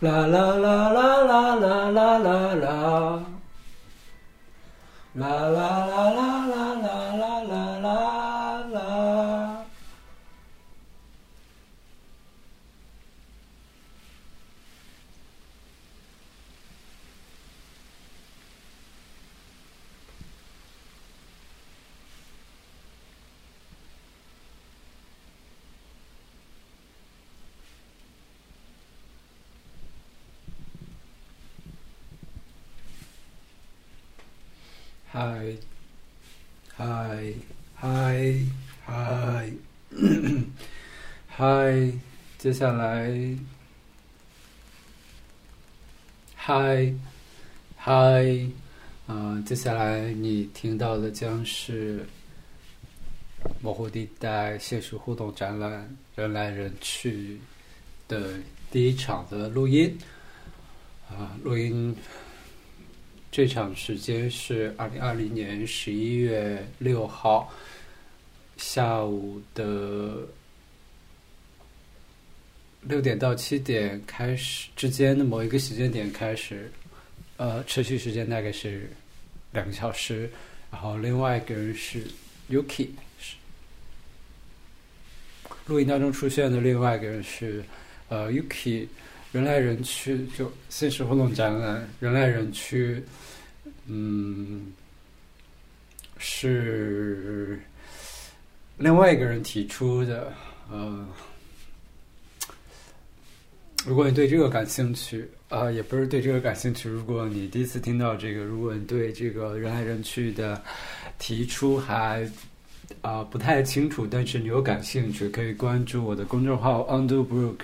啦啦啦啦啦啦啦啦啦，啦啦啦啦啦啦啦啦啦啦。嗨，嗨，嗨，嗨，嗨，接下来，嗨，嗨，啊，接下来你听到的将是模糊地带现实互动展览《人来人去》的第一场的录音，啊，录音。这场时间是二零二零年十一月六号下午的六点到七点开始之间的某一个时间点开始，呃，持续时间大概是两个小时。然后另外一个人是 Yuki，是录音当中出现的另外一个人是呃 Yuki。人来人去，就现实互动展览，人来人去，嗯，是另外一个人提出的。呃，如果你对这个感兴趣，啊，也不是对这个感兴趣。如果你第一次听到这个，如果你对这个人来人去的提出还啊不太清楚，但是你有感兴趣，可以关注我的公众号 Undo Brook。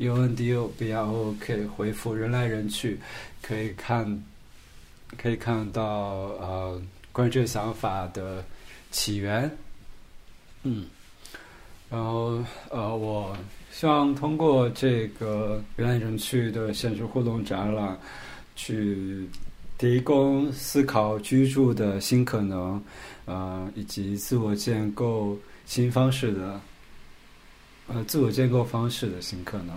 U N D O B R O K 回复人来人去，可以看，可以看到呃关于这个想法的起源，嗯，然后呃我希望通过这个人来人去的现实互动展览，去提供思考居住的新可能，呃以及自我建构新方式的。呃，自我建构方式的新可能。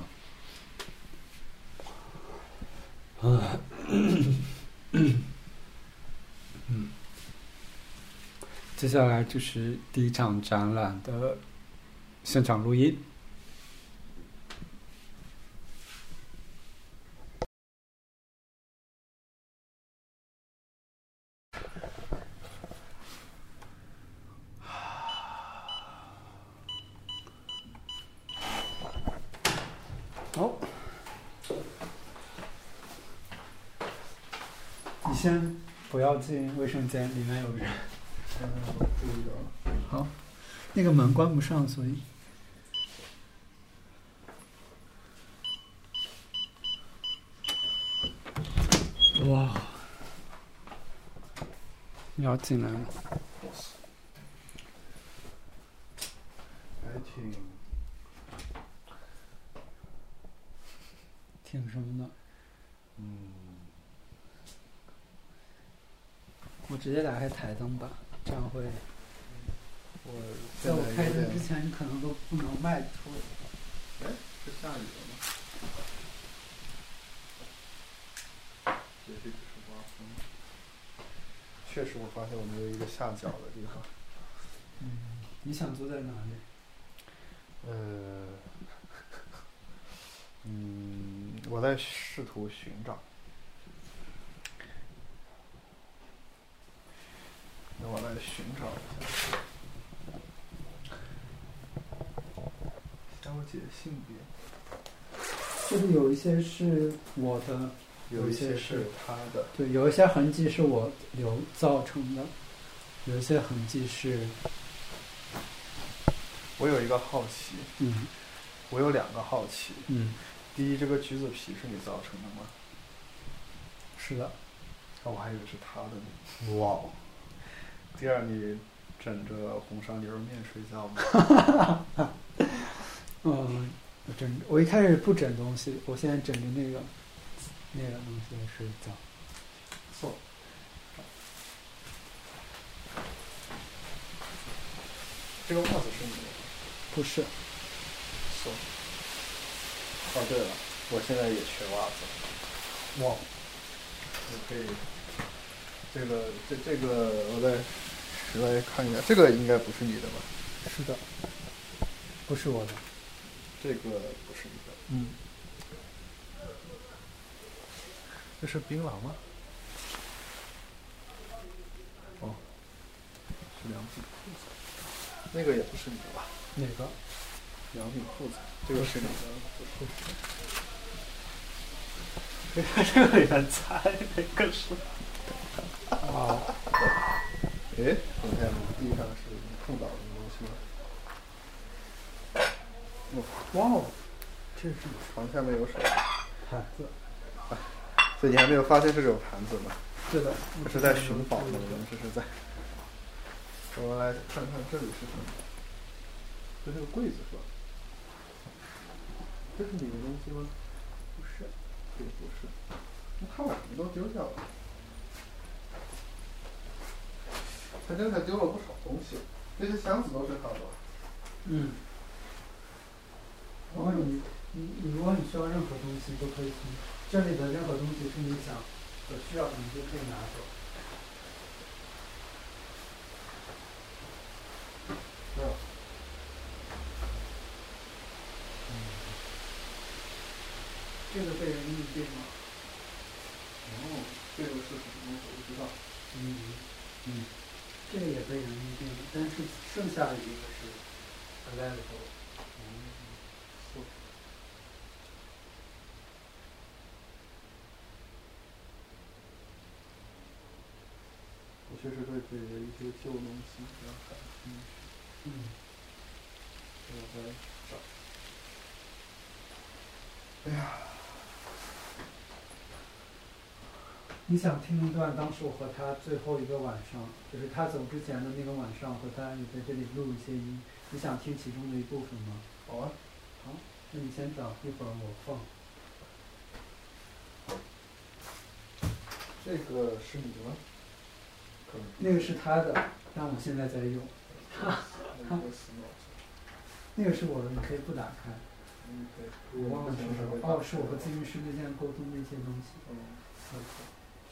啊，嗯，接下来就是第一场展览的现场录音。先不要进卫生间，里面有人。好，那个门关不上，所以。哇！你要进来吗？还挺，挺什么的？嗯。我直接打开台灯吧，这样会。我在我开灯之前，你可能都不能迈出。哎，是下雨了吗？确实，我发现我没有一个下脚的地方。嗯，你想坐在哪里？呃，嗯，我在试图寻找。我来寻找一下，消解性别。就是有一些是我的，有一些是他的。对，有一些痕迹是我留造成的，有一些痕迹是。我有一个好奇。嗯。我有两个好奇。嗯。第一，这个橘子皮是你造成的吗？是的。哦，我还以为是他的呢。哇。第二，你枕着红烧牛肉面睡觉吗？嗯，我枕，我一开始不枕东西，我现在枕着那个那个东西睡觉。错。这个袜子是你的？不是。错。哦，对了，我现在也缺袜子。哇，我可以，这个这这个我再实来看一下，这个应该不是你的吧？是的，不是我的。这个不是你的，嗯，这是槟榔吗？哦，是良品铺子，那个也不是你的吧？哪个？良品裤子，这个是你的。这个也猜哪个是？啊，哎，我看地上是碰倒什么东西吗？哇哦，这是床下面有什么？盘子。所以你还没有发现这种盘子吗？是的，我是在寻宝呢，我们这是在。我们来看看这里是什么？这是个柜子是吧？这是你的东西吗？不是，这个不是。那他把什么都丢掉了？他真的丢了不少东西，那些箱子都是他的。嗯。如果你你你如果你需要任何东西，都可以从这里的任何东西是你想所需要的，你就可以拿走。没有。这个被人预定吗。哦，这个是什么东西？我不知道。嗯嗯，这个也被人预定了，但是剩下的一个是 available。我确实对这一些旧东西比较感兴趣。嗯。我在找。哎呀，你想听一段当时我和他最后一个晚上，就是他走之前的那个晚上，和他也在这里录一些音。你想听其中的一部分吗？好啊。好，那你先找，一会儿我放。这个是你的吗？那个是他的，但我现在在用。那个是我的，你可以不打开。嗯，对。我忘了是什么。哦，是我和咨询师之间沟通的一些东西。嗯。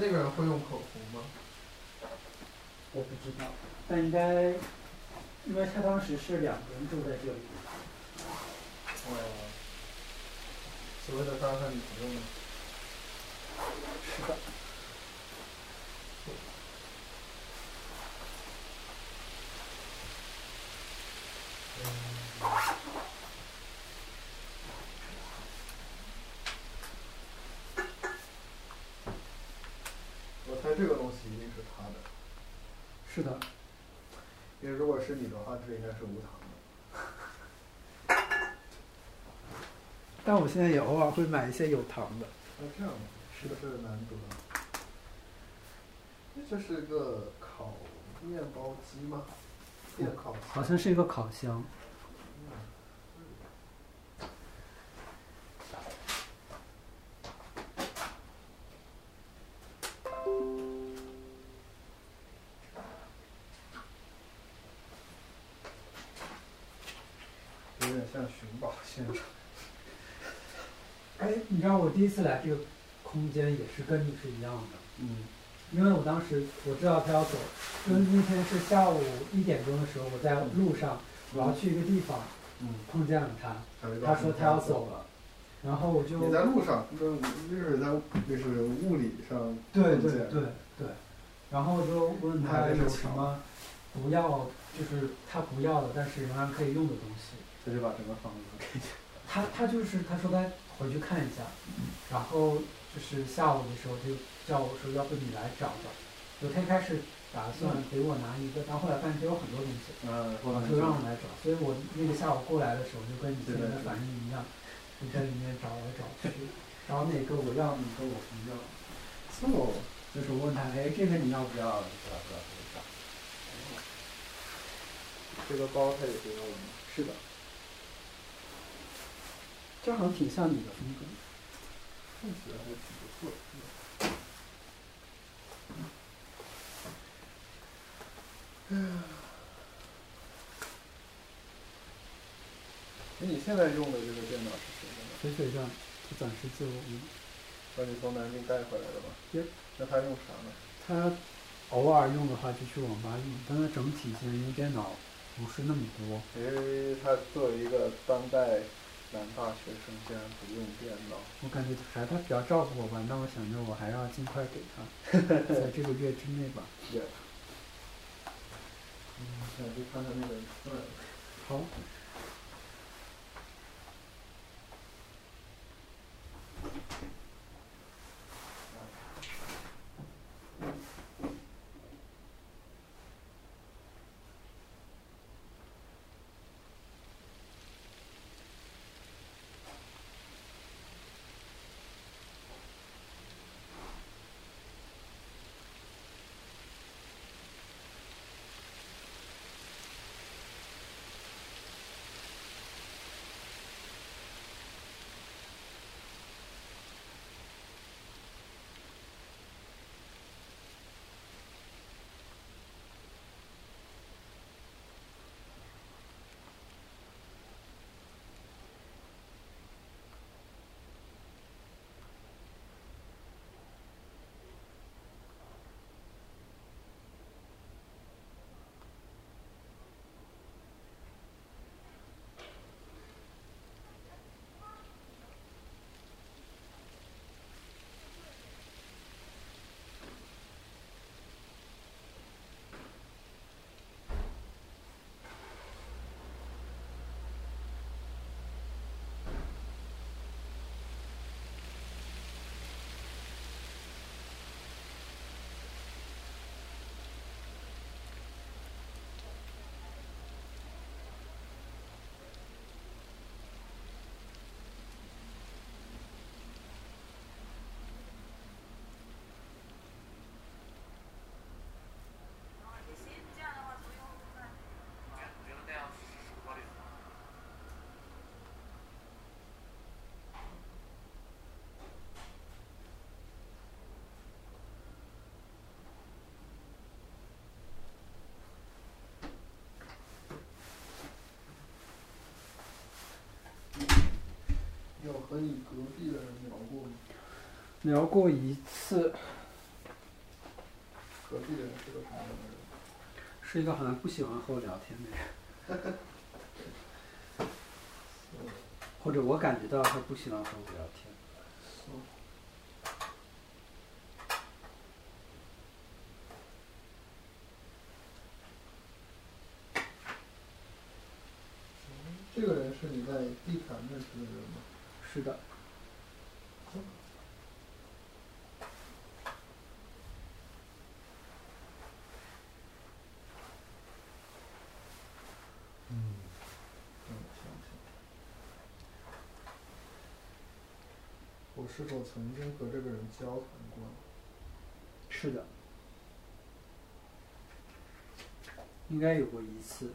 那个人会用口红吗？我不知道，但应该，因为他当时是两个人住在这里。哦。所谓的搭讪女朋友吗？是的。我猜这个东西一定是他的，是的。因为如果是你的话，这应该是无糖的。但我现在也偶尔会买一些有糖的。那，这样的，是的，是难得。那这是个烤面包机吗？电烤。好像是一个烤箱。次来这个空间也是跟你是一样的，嗯，因为我当时我知道他要走，因为那天是下午一点钟的时候，我在路上，我要去一个地方，嗯，碰见了他，他说他要走了，然后我就你在路上，那就是在就是物理上对对对。对，然后就问他有什么不要，就是他不要的，但是仍然可以用的东西，他就把整个房子给你。他他就是他说他回去看一下，然后就是下午的时候他就叫我说要不你来找找，就他一开始打算给我拿一个，但后来发现他有很多东西，嗯，就让我来找，所以我那个下午过来的时候，就跟你现在的反应一样，就在里面找来找去，找哪个我要，哪个我不要。哦，就是我问他，哎，这个你要不要？不要，不要，不要。这个包他也给我吗？是的，这好像挺像你的风格。看起来还挺不错的。哎，你现在用的这个电脑是谁的呢？水水上，他暂时借我用。把你从南京带回来的吧？Yep 那他用啥呢？他偶尔用的话就去网吧用，但他整体现在用电脑不是那么多。因为他作为一个当代男大学生，竟然不用电脑。我感觉还是他比较照顾我吧，那我想着我还要尽快给他，在这个月之内吧。也。嗯，想去看看那个嗯。好。聊过一次，隔壁的人是个什么样的人？是一个好像不喜欢和我聊天的人，或者我感觉到他不喜欢和我聊天。这个人是你在地坛认识的人吗？是的，嗯，让我想想，我是否曾经和这个人交谈过？是的，应该有过一次。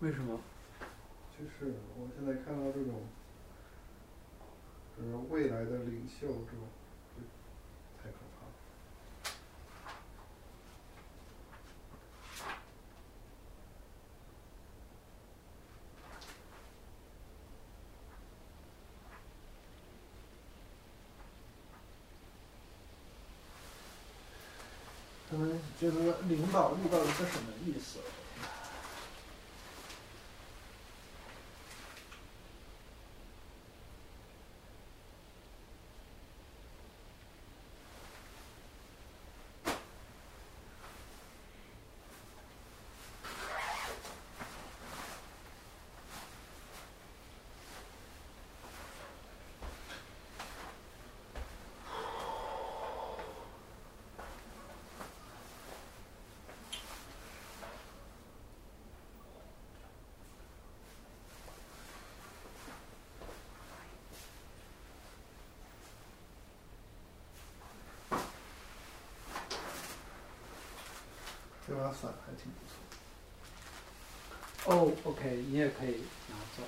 为什么？就是我现在看到这种，就是未来的领袖，这种就太可怕。他们觉得领导遇到了是什么意思？这把伞还挺不错。哦，OK，你也可以拿走。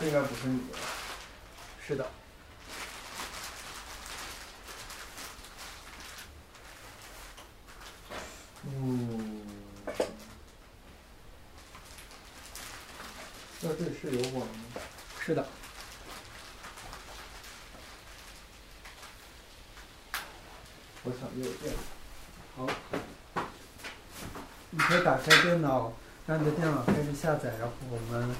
这应该不是你的？是的，嗯，那这是有网吗？是的。我想有电。好，你可以打开电脑，让你的电脑开始下载，然后我们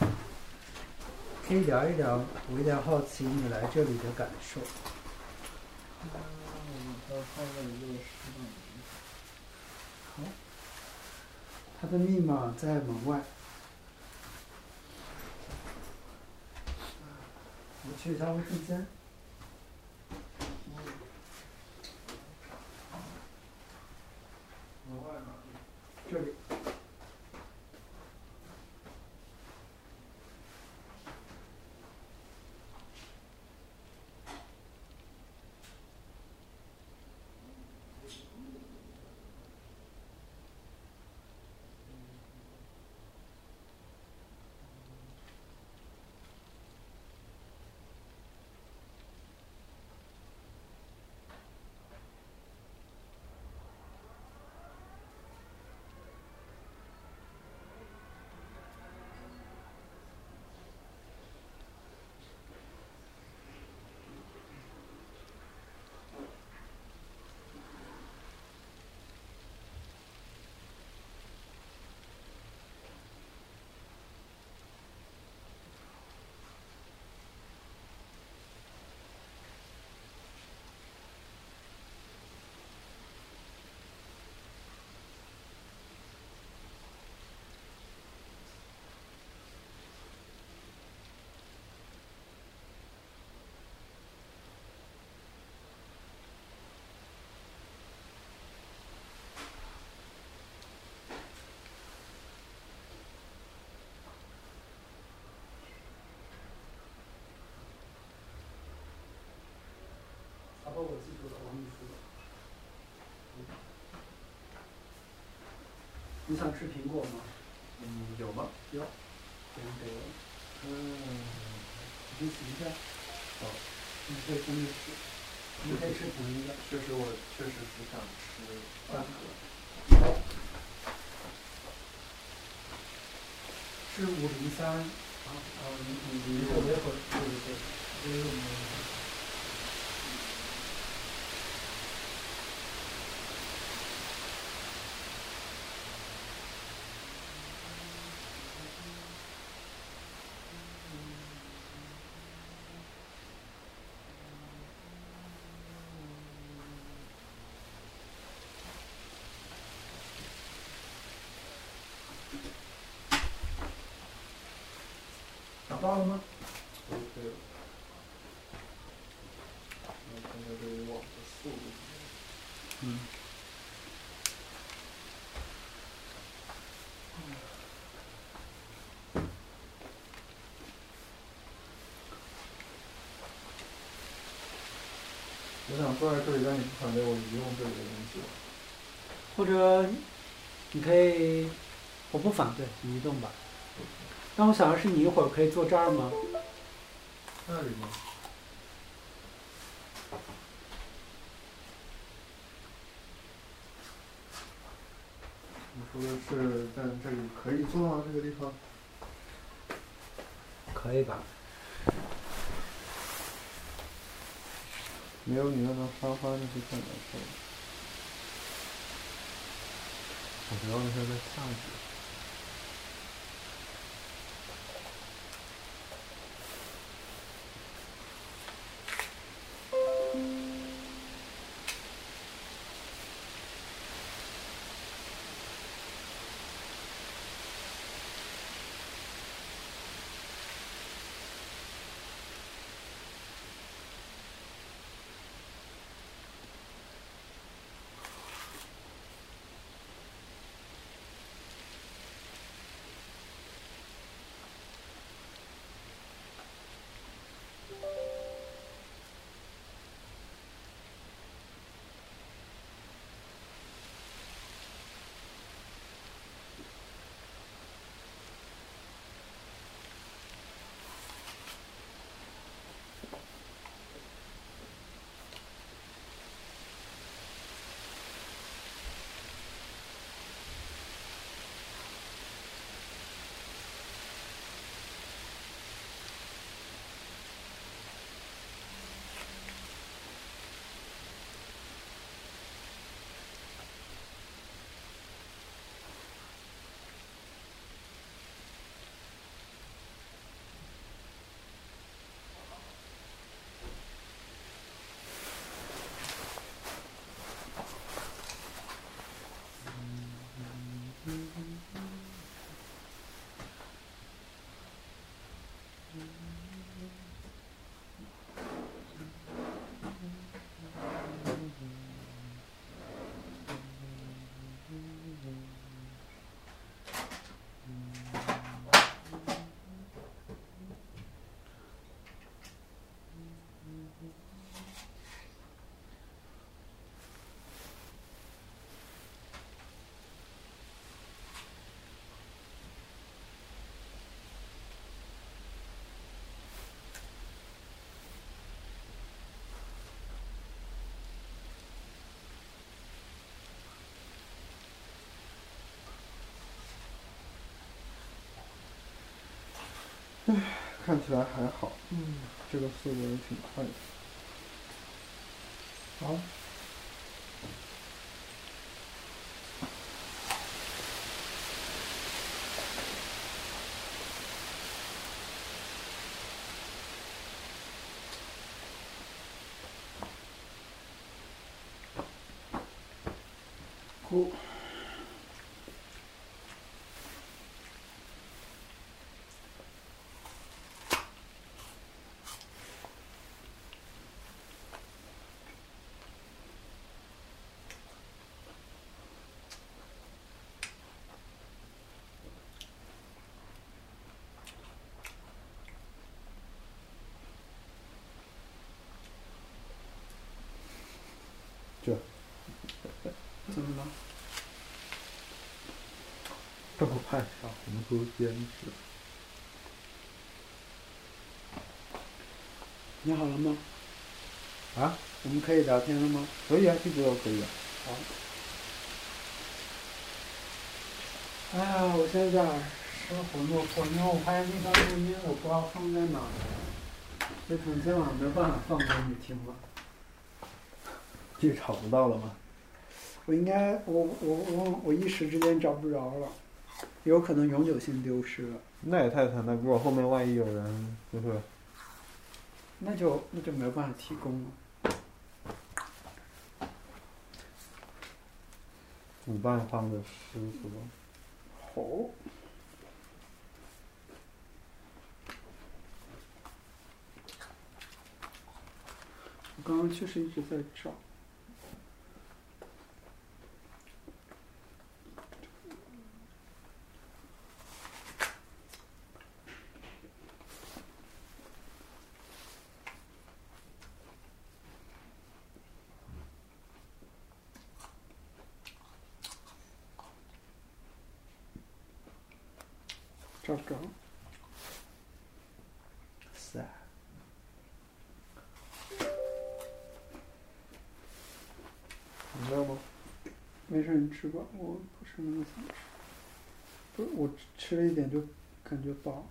可以聊一聊。我有点好奇你来这里的感受。嗯，它放在一个适当的地方。它的密码在门外。我去一下卫生间。门外哪里？这里。把我记住了，我跟你说。你想吃苹果吗？嗯，有吗？有，别人给我的。嗯，你洗一下。好。你可以分着吃，你可以吃同一个。确实我确实只想吃半个。是五零三。啊啊，你你你我一会儿，对对对，因为我们。找到了吗？OK 了。我看看这个网的速度。嗯。我想坐在这里，但你不反对我移动这里的东西吧？或者你可以，我不反对，你移动吧。但我想的是，你一会儿可以坐这儿吗？那里吗？你说的是在这里可以坐吗？这个地方？可可以吧？没有你那张沙发那就太难受了。我主要是在下雨。看起来还好，嗯，这个速度也挺快的。好。这么快小红书坚持。你好了吗？啊？我们可以聊天了吗？可以啊，一直都可以啊。好。哎呀，我现在失魂落魄，因为我发现那段录音我不知道放在哪儿，所以可能今晚没有办法放给你听了。这找不到了吗？我应该，我我我我一时之间找不着了，有可能永久性丢失了。那也太惨了，如果后面万一有人就是，那就那就没有办法提供了。主办方的师傅。好。我刚刚确实一直在。找着。是。你饿吗？没事，你吃吧，我不是那么想吃。不是，我吃了一点就感觉饱。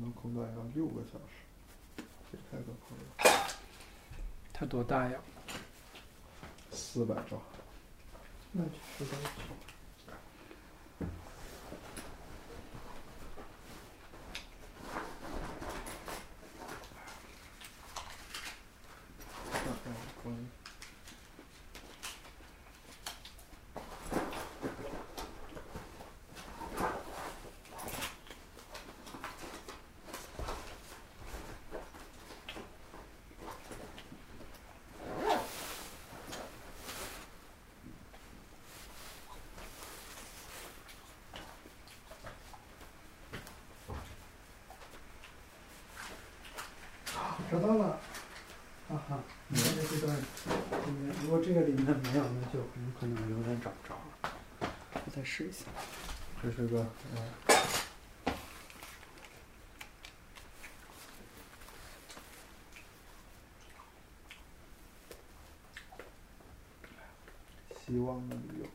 能空断要六个小时，这太可怕了。它多大呀？四百兆。那就四百兆。大概关于找到了，哈哈，你看这段里面，如果这个里面没有，那就很有可能永远找不着了。我再试一下。这是个呃，希望的理由。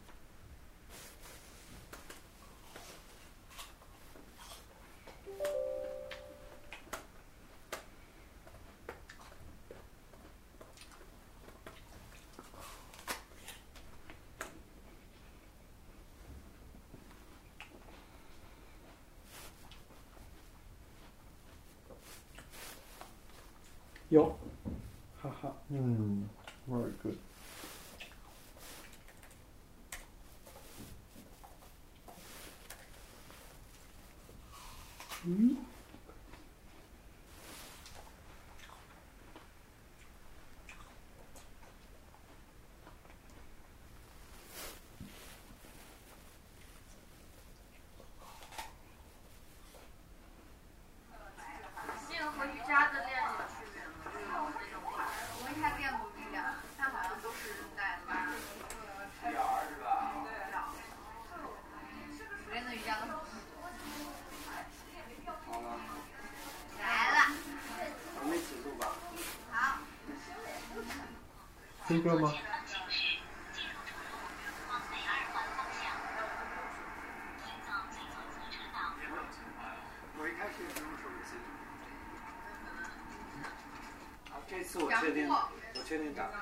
有，哈哈，嗯，very good。嗯，这个和瑜伽的练有区别吗？就是有这种法，我没太练过瑜伽，但好像都是在拉。我练的瑜伽都是来了，我们一起录吧。好。这个吗？我一开始也是用手机。好，这次我确定，我确定打开。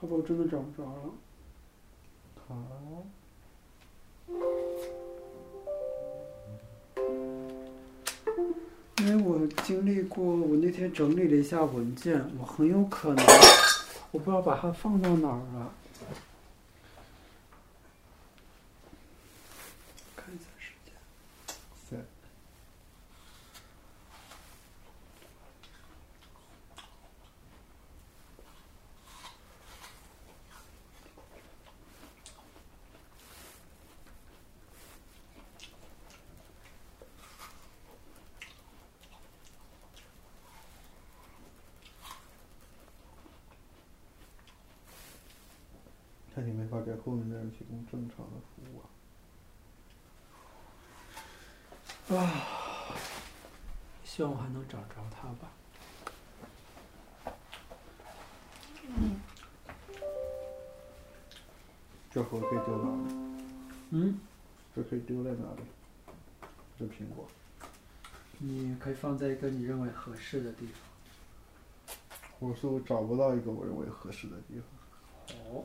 好吧，我真的找不着了。好。因为我经历过，我那天整理了一下文件，我很有可能，我不知道把它放到哪儿了。看一下时间。在看你没法给后面的人提供正常的服务啊。希望我还能找着它吧。这盒可以丢哪里？嗯，这可以丢在哪里？这苹果。你可以放在一个你认为合适的地方。我说我找不到一个我认为合适的地方。好。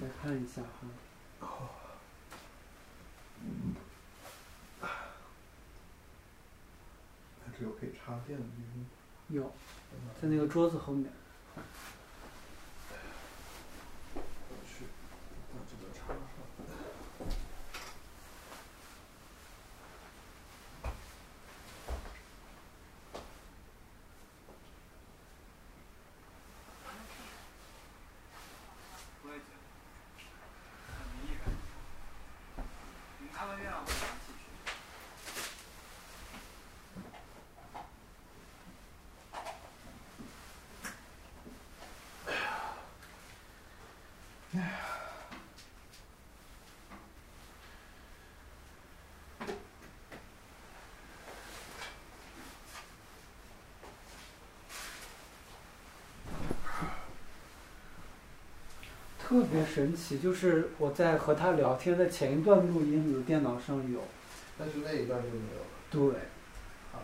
再看一下哈。它只有可以插电的地方。有，在那个桌子后面。我去，把这个插上。我也觉得，很迷感。你看完月亮会想起去。特别神奇，就是我在和他聊天的前一段录音，我的电脑上有。但是那一段就没有了。对，啊。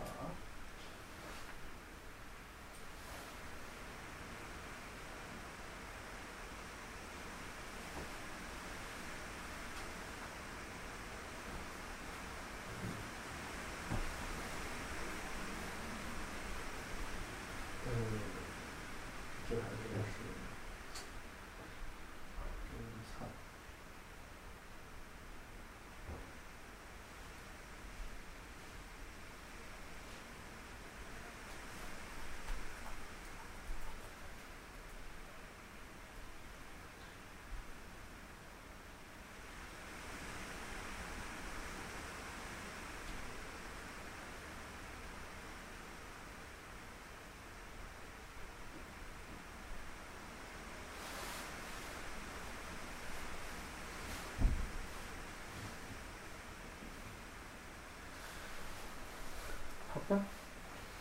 嗯，这还真是，真惨。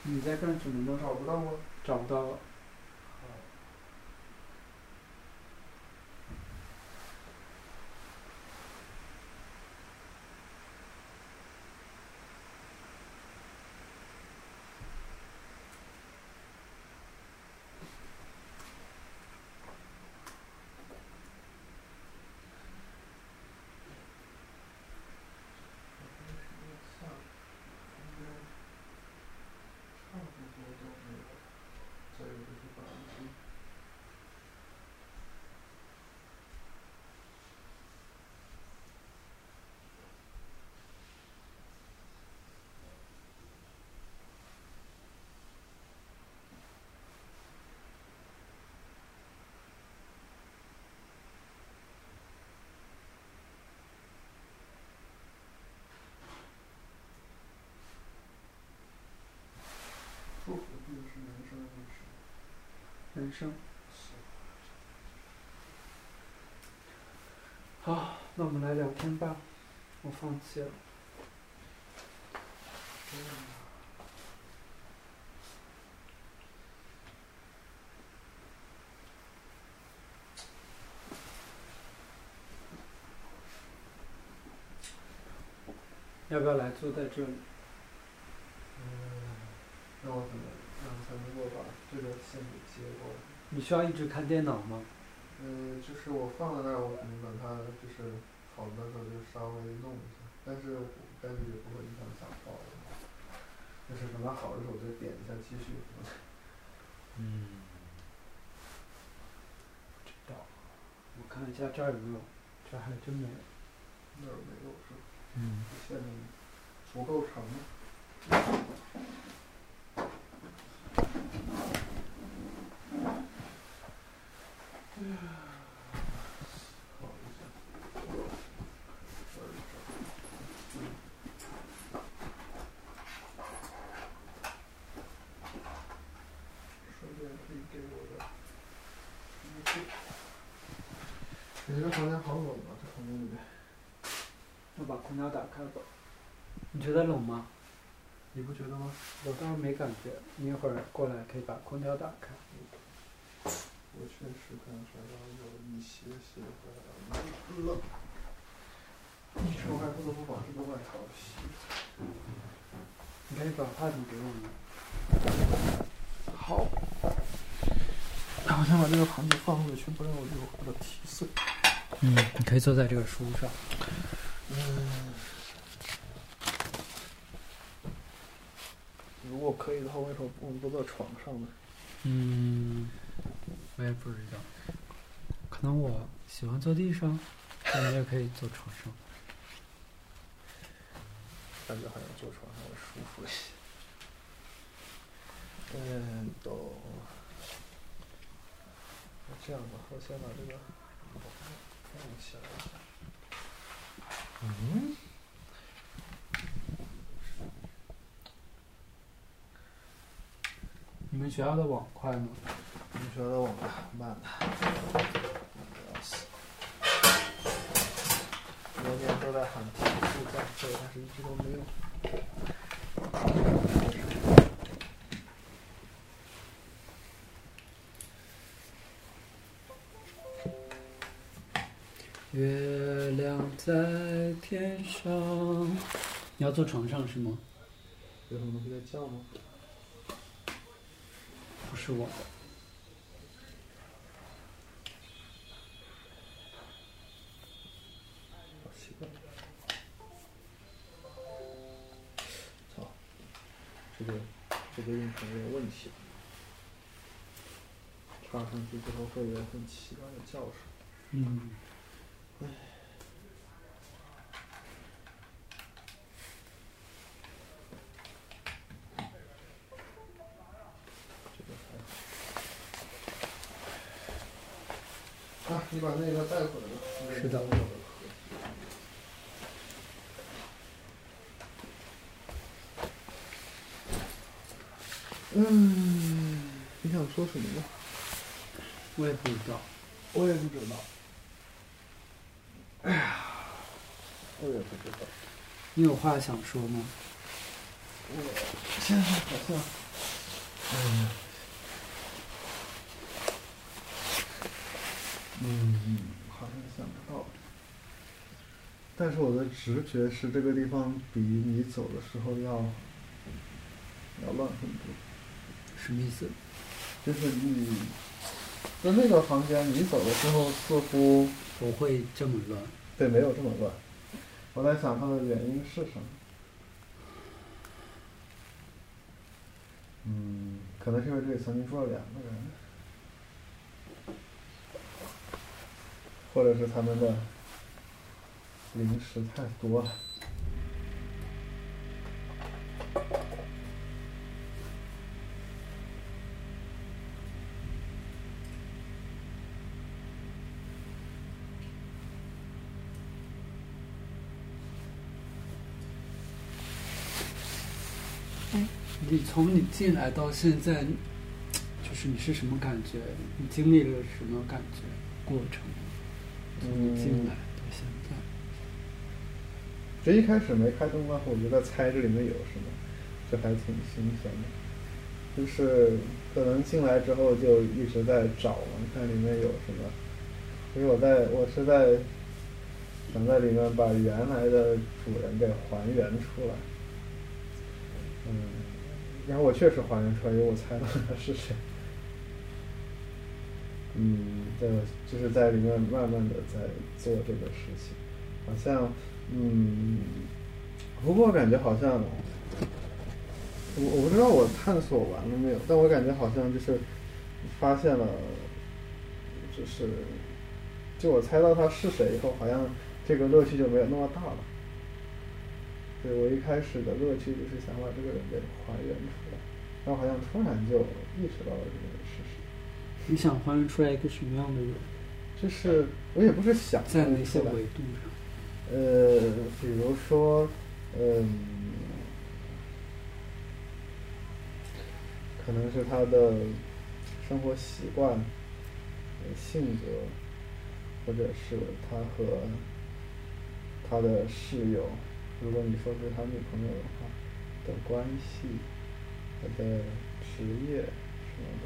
你在干什么呢？找不到啊？找不到了。差不多都没有，再有就是把耳机。祝福句是男生还是女生？人生。好，那我们来聊天吧。我放弃了。要不要来坐在这里？嗯，那我怎么样才能够把这个线给接过来？你需要一直看电脑吗？嗯，就是我放在那儿，我可能把它就是好的时候就稍微弄一下，但是我但是也不会影响讲话的。就是等它好的时候，我再点一下继续。嗯。知道。我看一下这儿有没有，这儿还真没有。那儿没有是吧？嗯。线足够长吗？好一下。这儿顺便可以给我的衣服。你这个房间好冷啊，这房间里面。打开吧。你觉得冷吗？你不觉得吗？我倒是没感觉。你一会儿过来可以把空调打开。我确实感觉到有一些些的冷。一直我还不得不把这个外套洗。你可以把话筒给我吗？好。我先把这个盘子放回去，不然我就把它踢碎。嗯，你可以坐在这个书上。嗯。果可以的话，为什么不能坐在床上呢？嗯，我也不知道，可能我喜欢坐地上，但你也可以坐床上。感觉好像坐床上会舒服一些。嗯，都。这样吧，我先把这个放起来。嗯？们学校的网快吗？我们学校的网慢的，慢的要死。昨天都在喊提速降费，但是一直都没有。月亮在天上。你要坐床上是吗？有什么东西在叫吗？不是我的。奇怪。操！这个这个音程有点问题。插上去之后会有很奇怪的叫声。嗯。唉。这个还好。啊，你把那个带回来。是的。嗯，你想说什么呢？我也不知道。我也不知道。哎呀，我也不知道。你有话想说吗？我现在好像，嗯，嗯，好像想不到。但是我的直觉是，这个地方比你走的时候要要乱很多。什么意思？就是你在那个房间，你走的时候似乎不会这么乱。对，没有这么乱。我在想它的原因是什么？嗯，可能是因为这里曾经住了两个人，或者是他们的零食太多了。你从你进来到现在，就是你是什么感觉？你经历了什么感觉过程？从进来到现在，这一开始没开灯光，我就在猜这里面有什么，这还挺新鲜的。就是可能进来之后就一直在找，看里面有什么。因为我在我是在想在里面把原来的主人给还原出来。嗯，然后我确实还原出来，因为我猜到他是谁。嗯，对，就是在里面慢慢的在做这个事情，好像，嗯，不过我感觉好像，我我不知道我探索完了没有，但我感觉好像就是发现了，就是，就我猜到他是谁以后，好像这个乐趣就没有那么大了。对我一开始的乐趣就是想把这个人给还原出来，然后好像突然就意识到了这个事实。你想还原出来一个什么样的人？就是我也不是想在哪些维度上？呃，比如说，嗯，可能是他的生活习惯、呃性格，或者是他和他的室友，如果你说是他女朋友的话的关系，他的职业什么的，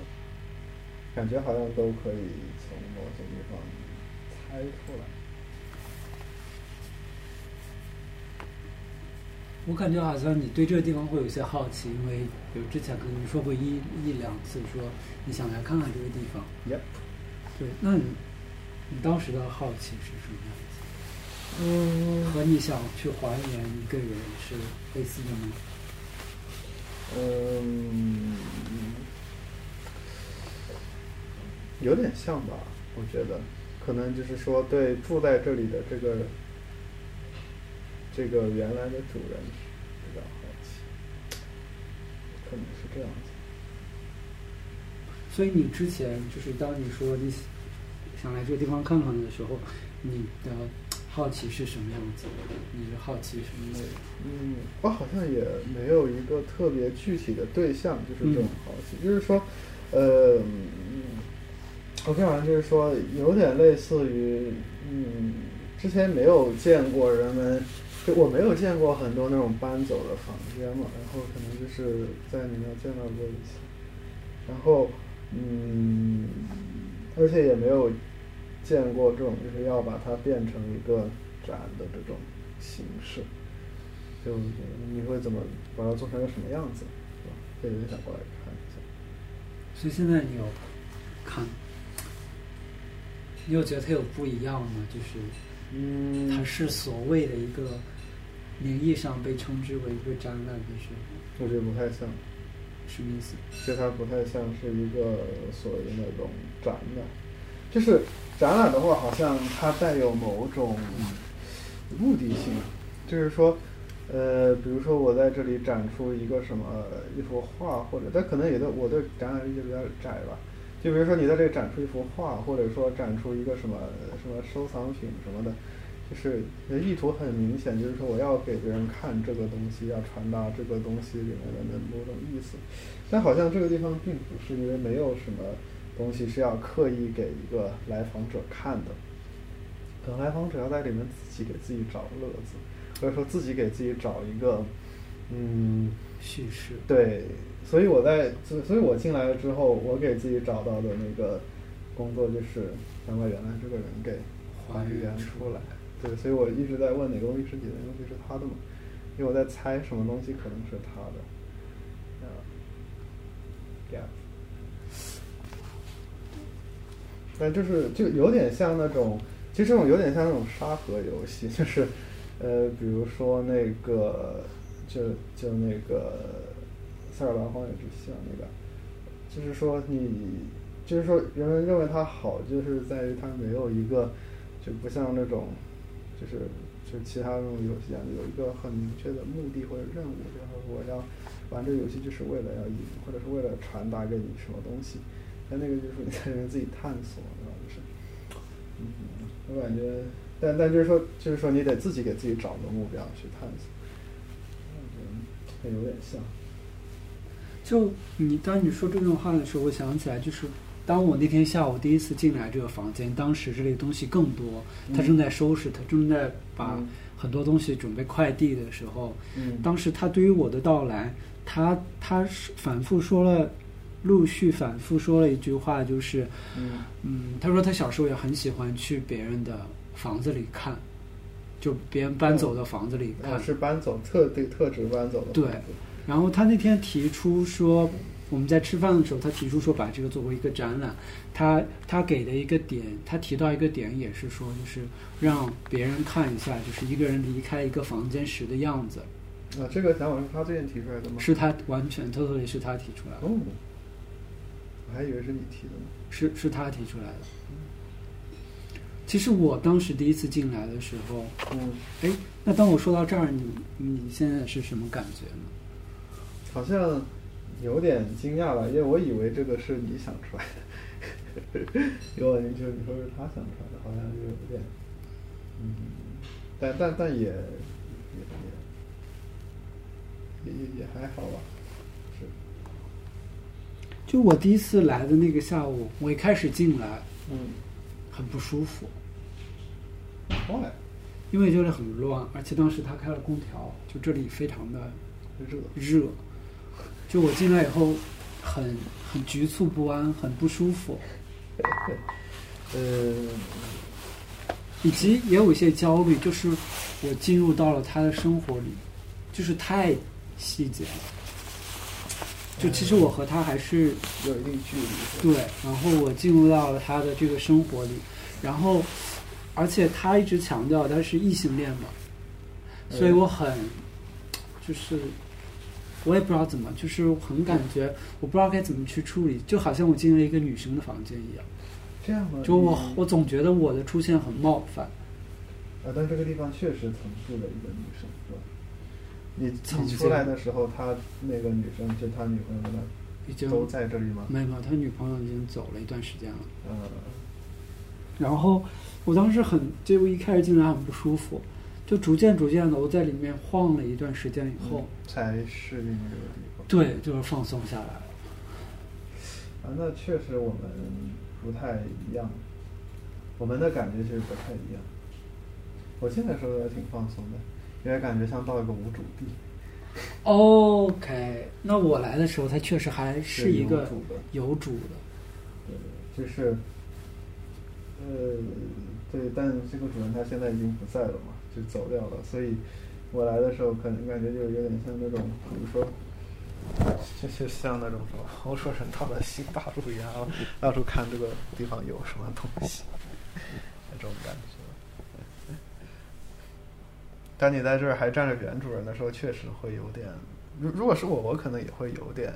感觉好像都可以从某些地方猜出来。我感觉好像你对这个地方会有些好奇，因为比如之前可能你说过一一两次，说你想来看看这个地方。Yep 对，那你你当时的好奇是什么样子？嗯和你想去还原一个人是类似的吗？嗯，有点像吧，我觉得，可能就是说对住在这里的这个这个原来的主人比较好奇，可能是这样子。所以你之前就是当你说你想来这个地方看看的时候，你的好奇是什么样子的？你是好奇什么内容？嗯，我好像也没有一个特别具体的对象，就是这种好奇，就是说，呃，嗯我看好像就是说，有点类似于，嗯，之前没有见过人们，就我没有见过很多那种搬走的房间嘛，然后可能就是在你那儿见到过一次，然后，嗯，而且也没有见过这种就是要把它变成一个展的这种形式。就你会怎么把它做成个什么样子，对吧？这个就想过来看一下。所以现在你有看，你有觉得它有不一样吗？就是嗯它是所谓的一个名义上被称之为一个展览的时候，我觉得不太像，什么意思？就它不太像是一个所谓的那种展览。就是展览的话，好像它带有某种目的性，就是说，呃，比如说我在这里展出一个什么一幅画，或者，但可能也对我对展览理解比较窄吧。就比如说你在这里展出一幅画，或者说展出一个什么什么收藏品什么的，就是呃意图很明显，就是说我要给别人看这个东西，要传达这个东西里面的某种意思。但好像这个地方并不是，因为没有什么东西是要刻意给一个来访者看的。可能来访者要在里面自己给自己找乐子，或者说自己给自己找一个，嗯，叙事。对，所以我在，所以我进来了之后，我给自己找到的那个工作就是想把原来这个人给还原出来。对，所以我一直在问哪个东西是你的，哪个东西是他的嘛，因为我在猜什么东西可能是他的。但就是就有点像那种，其实这种有点像那种沙盒游戏，就是，呃，比如说那个，就就那个《塞尔达荒野之息》那个，就是说你，就是说人们认为它好，就是在于它没有一个，就不像那种，就是就其他那种游戏一样，有一个很明确的目的或者任务，然后我要玩这个游戏就是为了要赢，或者是为了传达给你什么东西。但那个就是你在里面自己探索，对吧？就是，嗯，我感觉，但但就是说，就是说你得自己给自己找个目标去探索，我觉得有点像。就你当你说这段话的时候，我想起来，就是当我那天下午第一次进来这个房间，当时这里东西更多，他正在收拾，他正在把嗯很多东西准备快递的时候，嗯。当时他对于我的到来，他他是反复说了，陆续反复说了一句话，就是嗯。嗯，他说他小时候也很喜欢去别人的房子里看，就别人搬走的房子里是搬走特对特指搬走的对然后他那天提出说，我们在吃饭的时候，他提出说把这个作为一个展览。他他给的一个点，他提到一个点也是说，就是让别人看一下，就是一个人离开一个房间时的样子，啊，这个想法是他最近提出来的吗？是他完全 totally 是他提出来的，哦，我还以为是你提的呢。是是他提出来的。其实我当时第一次进来的时候，嗯，哎，那当我说到这儿，你你现在是什么感觉呢？好像有点惊讶吧，因为我以为这个是你想出来的，有我就你说是他想出来的，好像就有点，嗯，但但但也也也也也还好吧，是，就我第一次来的那个下午，我一开始进来嗯，很不舒服，坏，因为就是很乱，而且当时他开了空调，就这里非常的热，热。就我进来以后，很很局促不安，很不舒服，呃，以及也有一些焦虑，就是我进入到了他的生活里，就是太细节了。就其实我和他还是有一定距离。对，然后我进入到了他的这个生活里，然后而且他一直强调他是异性恋嘛，所以我很就是我也不知道怎么，就是很感觉我不知道该怎么去处理，就好像我进入了一个女生的房间一样，这样吗？就我我总觉得我的出现很冒犯。啊，但这个地方确实曾住了一个女生，是吧？你曾出来的时候，他那个女生就他女朋友们已经都在这里吗？没有，他女朋友已经走了一段时间了。嗯，然后我当时很，结果一开始进来很不舒服，就逐渐逐渐的我在里面晃了一段时间以后，才适应这个地方。对，就是放松下来了。啊，那确实我们不太一样，我们的感觉其实不太一样。我现在说的时候也挺放松的，因为感觉像到一个无主地，OK，那我来的时候，它确实还是一个有主的，有主的。对，就是，呃，对，但这个主人他现在已经不在了嘛，就走掉了，所以我来的时候可能感觉就有点像那种，比如说。就就像那种什么欧洲人到了新大陆一样，到处看这个地方有什么东西，那种感觉。当你在这儿还站着原主人的时候，确实会有点，如如果是我，我可能也会有点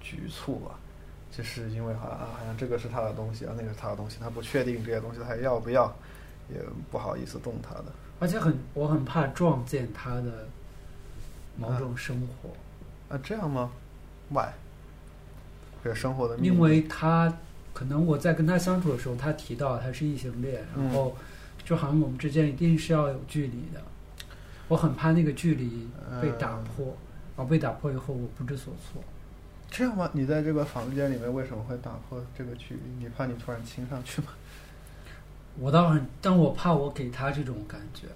局促吧，就是因为好像好像这个是他的东西啊，那个是他的东西，他不确定这些东西他还要不要，也不好意思动他的。而且很，我很怕撞见他的某种生活，啊，这样吗？Why？这生活的秘密因为他可能我在跟他相处的时候，他提到他是异性恋，嗯然后就好像我们之间一定是要有距离的，我很怕那个距离被打破，然后被打破以后我不知所措。这样吗？你在这个房间里面为什么会打破这个距离？你怕你突然亲上去吗？我倒很，但我怕我给他这种感觉，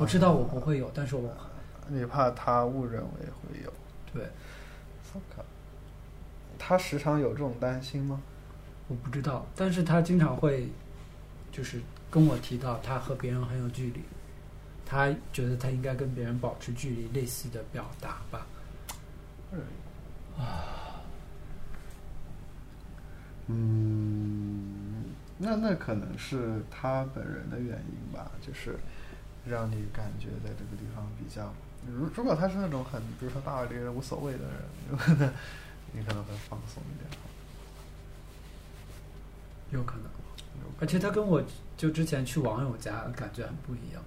我知道我不会有，但是我啊你怕他误认为会有。对他时常有这种担心吗？我不知道，但是他经常会，就是跟我提到他和别人很有距离，他觉得他应该跟别人保持距离，类似的表达吧。嗯，那那可能是他本人的原因吧，就是让你感觉在这个地方比较。如如果他是那种很，比如说大咧咧无所谓的人，有可能你可能会放松一点。有可能，而且他跟我就之前去网友家感觉很不一样。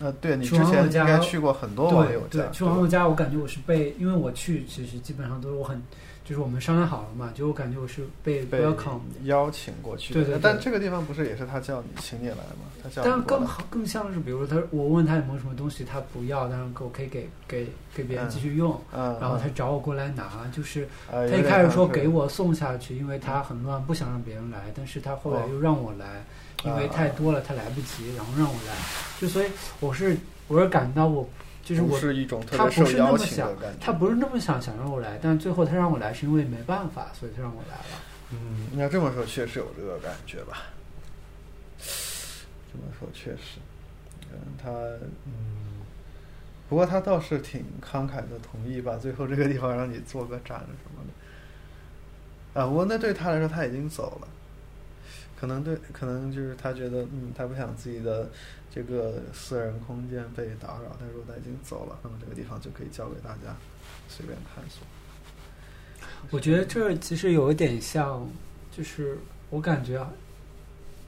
呃，对你之前应该去过很多网友对家，对，去网友家我感觉我是被，因为我去其实基本上都是我很，就是我们商量好了嘛，就我感觉我是被被 welcome 的。邀请过去的。对对对但这个地方不是也是他叫你请你来吗？他叫但更好，更像是，比如说他，我问他有没有什么东西他不要，但是我可以给给给别人继续用，嗯，然后他嗯找我过来拿，就是呃他一开始说给我送下去，因为他很乱，不想让别人来，但是他后来哦又让我来，因为啊太多了他来不及，然后让我来，就所以我是我是感到我就是我是一种特他别受邀请的感觉。他不是那么想想让我来，但最后他让我来是因为没办法，所以他让我来了。嗯，你要这么说，确实有这个感觉吧？这么说确实，嗯，他嗯，不过他倒是挺慷慨的，同意把最后这个地方让你做个展什么的。啊，不过那对他来说他已经走了，可能对，可能就是他觉得，嗯，他不想自己的这个私人空间被打扰，但如果他已经走了，那么这个地方就可以交给大家随便探索。我觉得这其实有一点像，就是我感觉啊，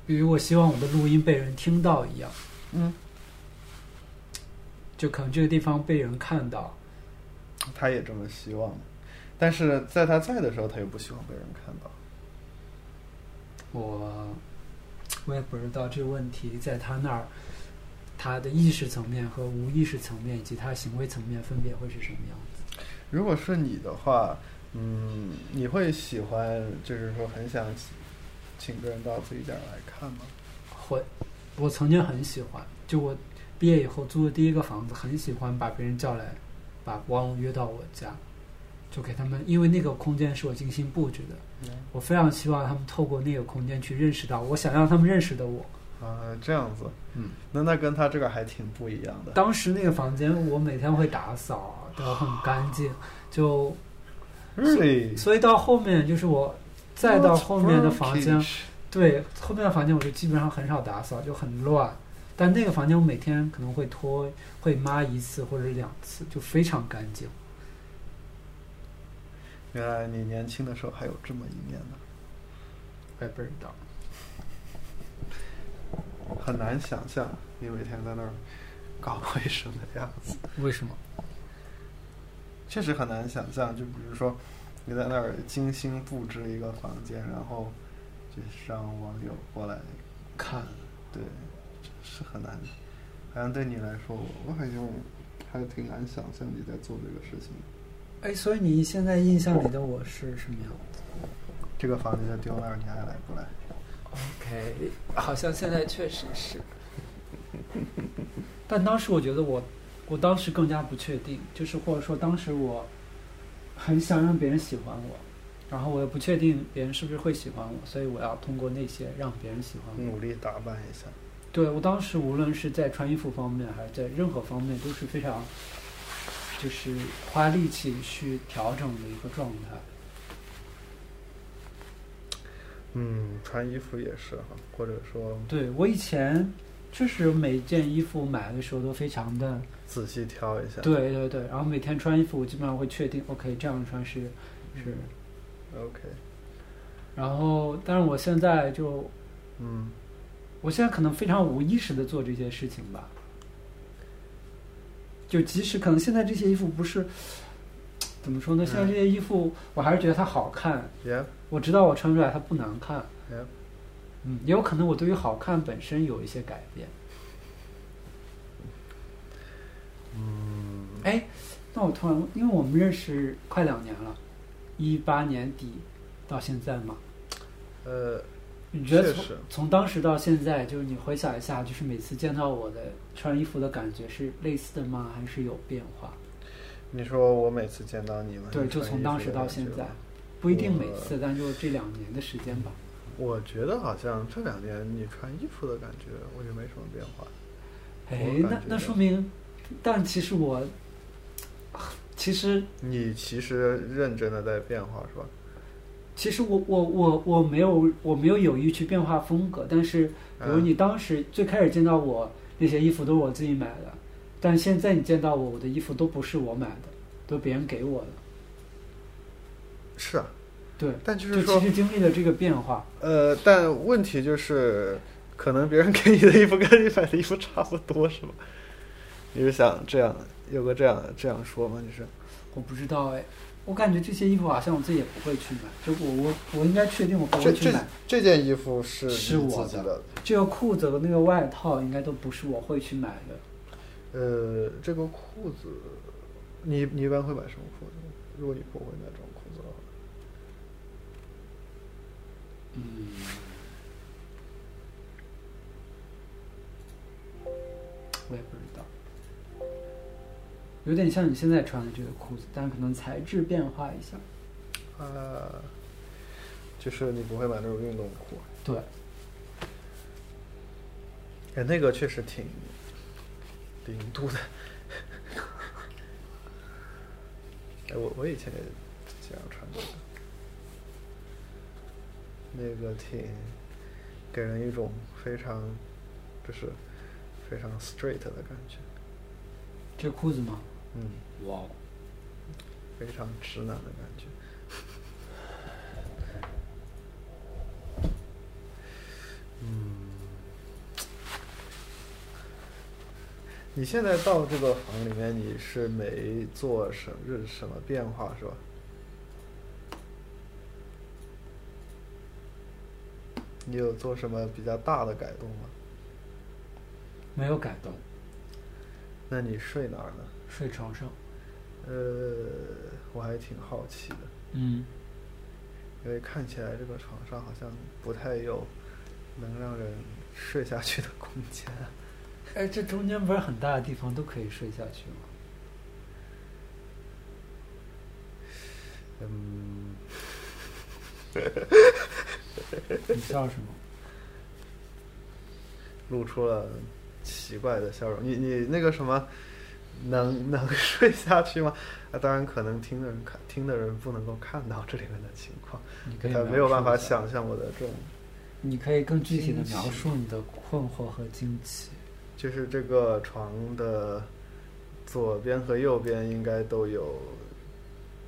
比如我希望我的录音被人听到一样，嗯，就可能这个地方被人看到。他也这么希望，但是在他在的时候，他又不希望被人看到。我我也不知道这个问题在他那儿，他的意识层面和无意识层面以及他行为层面分别会是什么样子。如果是你的话，嗯，你会喜欢，就是说很想请请个人到自己家来看吗？会，我曾经很喜欢，就我毕业以后租的第一个房子，很喜欢把别人叫来，把汪约到我家，就给他们，因为那个空间是我精心布置的，我非常希望他们透过那个空间去认识到我想让他们认识的我，啊，这样子，嗯，那那跟他这个还挺不一样的。当时那个房间我每天会打扫，的很干净，就 Really？所以到后面就是我再到后面的房间对，后面的房间我就基本上很少打扫，就很乱。但那个房间我每天可能会拖，会抹一次或者两次，就非常干净。原来你年轻的时候还有这么一面呢，我也不知道，很难想象你每天在那儿搞卫生的样子，为什么？确实很难想象。就比如说你在那儿精心布置一个房间，然后就是让网友过来看，对，是很难。好像对你来说，我好像还挺难想象你在做这个事情。哎，所以你现在印象里的我是什么样子这个房子就丢那儿，你还来不来？？OK，好像现在确实是。但当时我觉得我，我当时更加不确定，就是或者说当时我很想让别人喜欢我，然后我又不确定别人是不是会喜欢我，所以我要通过那些让别人喜欢我。努力打扮一下。对我当时无论是在穿衣服方面，还是在任何方面，都是非常就是花力气去调整的一个状态。嗯，穿衣服也是哈，或者说对我以前确实每件衣服买的时候都非常的，仔细挑一下。对对对，然后每天穿衣服我基本上会确定，OK 这样穿是是，，OK，然后但是我现在就嗯，我现在可能非常无意识的做这些事情吧，就即使可能现在这些衣服不是怎么说呢，现在这些衣服我还是觉得它好看，也我知道我穿出来它不难看嗯，也有可能我对于好看本身有一些改变。嗯，哎，那我突然，因为我们认识快两年了，一八年底到现在嘛，呃，你觉得从从当时到现在，就是你回想一下，就是每次见到我的穿衣服的感觉是类似的吗？还是有变化？你说我每次见到你们，对，就从当时到现在，不一定每次，但就这两年的时间吧。我觉得好像这两年你穿衣服的感觉，我就没什么变化。哎那那说明，但其实我，其实你其实认真的在变化是吧？其实我我我我没有我没有有意去变化风格，但是比如嗯你当时最开始见到我那些衣服都是我自己买的，但现在你见到我，我的衣服都不是我买的，都别人给我的。是啊，对，但就是说其，实经历了这个变化。呃，但问题就是，可能别人给你的衣服跟你买的衣服差不多，是吧？你是想这样有个这样这样说吗？你是？我不知道哎，我感觉这些衣服好像我自己也不会去买，就我我我应该确定我不这这会去买。这件衣服是是我的这个裤子和那个外套应该都不是我会去买的。呃，这个裤子，你你一般会买什么裤子？如果你不会买这种裤子的话，嗯，我也不知道，有点像你现在穿的这个裤子，但可能材质变化一下。啊，就是你不会买那种运动裤。对，哎，那个确实挺零度的。哎，我我以前也这样穿过的，那个挺给人一种非常就是非常 straight 的感觉，这裤子吗？嗯，哇哦，非常直男的感觉。嗯，你现在到这个房里面，你是没做什么什么变化是吧？你有做什么比较大的改动吗？没有改动，那你睡哪儿呢？睡床上。呃，我还挺好奇的，嗯，因为看起来这个床上好像不太有能让人睡下去的空间。哎，这中间不是很大的地方都可以睡下去吗？嗯，你笑什么？露出了奇怪的笑容。你你那个什么，能 能睡下去吗？啊，当然可能听的人看听的人不能够看到这里面的情况，你可没有办法想象我的这种，你可以更具体的描述你的困惑和惊奇。就是这个床的左边和右边应该都有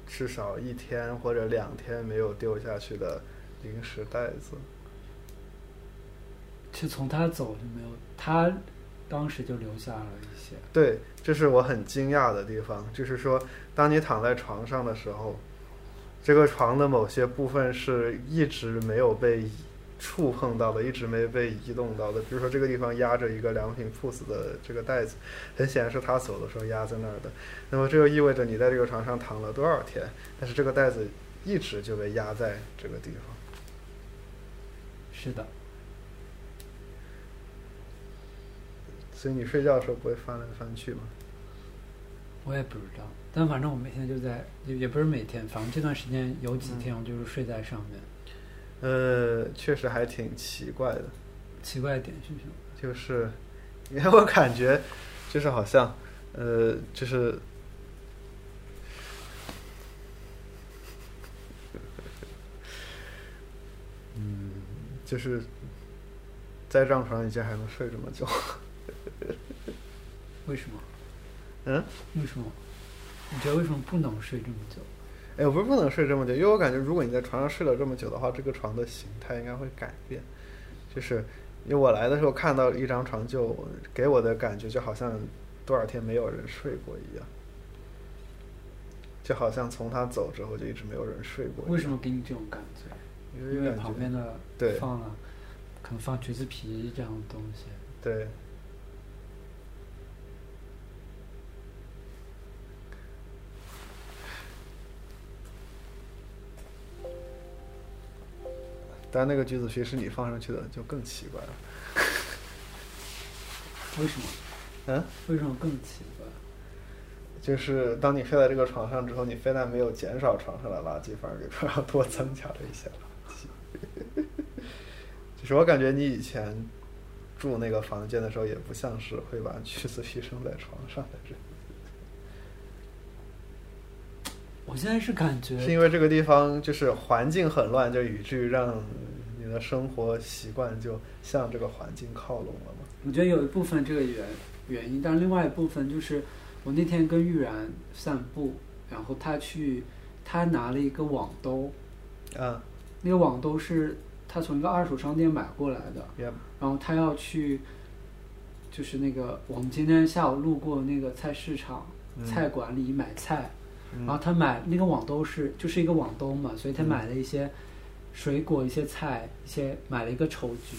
至少一天或者两天没有丢下去的零食袋子。就从他走就没有，他当时就留下了一些。对，这是我很惊讶的地方，就是说，当你躺在床上的时候，这个床的某些部分是一直没有被触碰到的，一直没被移动到的。比如说，这个地方压着一个良品铺子的这个袋子，很显然是他走的时候压在那儿的。那么，这就意味着你在这个床上躺了多少天？但是这个袋子一直就被压在这个地方。是的，所以你睡觉的时候不会翻来翻去吗？我也不知道，但反正我每天就在，也也不是每天，反正这段时间有几天我就是睡在上面。呃，确实还挺奇怪的。奇怪的点是什么？就是，因为我感觉，就是好像，呃，就是，嗯，就是在这张床上竟然还能睡这么久，为什么？嗯，为什么？你觉得为什么不能睡这么久？哎，我不是不能睡这么久，因为我感觉如果你在床上睡了这么久的话，这个床的形态应该会改变。就是因为我来的时候看到一张床就，给我的感觉就好像多少天没有人睡过一样，就好像从他走之后就一直没有人睡过。为什么？给你这种感觉？因为因为旁边的对放了，可能放橘子皮这样的东西。对。但那个橘子皮是你放上去的，就更奇怪了。为什么？嗯，为什么更奇怪？就是当你睡在这个床上之后，你非但没有减少床上的垃圾，反而给床上多增加了一些垃圾。就是我感觉你以前住那个房间的时候，也不像是会把橘子皮扔在床上的人。我现在是感觉，是因为这个地方就是环境很乱，就以至于让你的生活习惯就向这个环境靠拢了嘛。我觉得有一部分这个原原因，但另外一部分就是我那天跟玉然散步，然后他去，他拿了一个网兜，啊。那个网兜是他从一个二手商店买过来的。然后他要去，就是那个我们今天下午路过那个菜市场、嗯。菜馆里买菜，嗯然后他买那个网兜是就是一个网兜嘛，所以他嗯买了一些水果、一些菜、一些买了一个丑橘，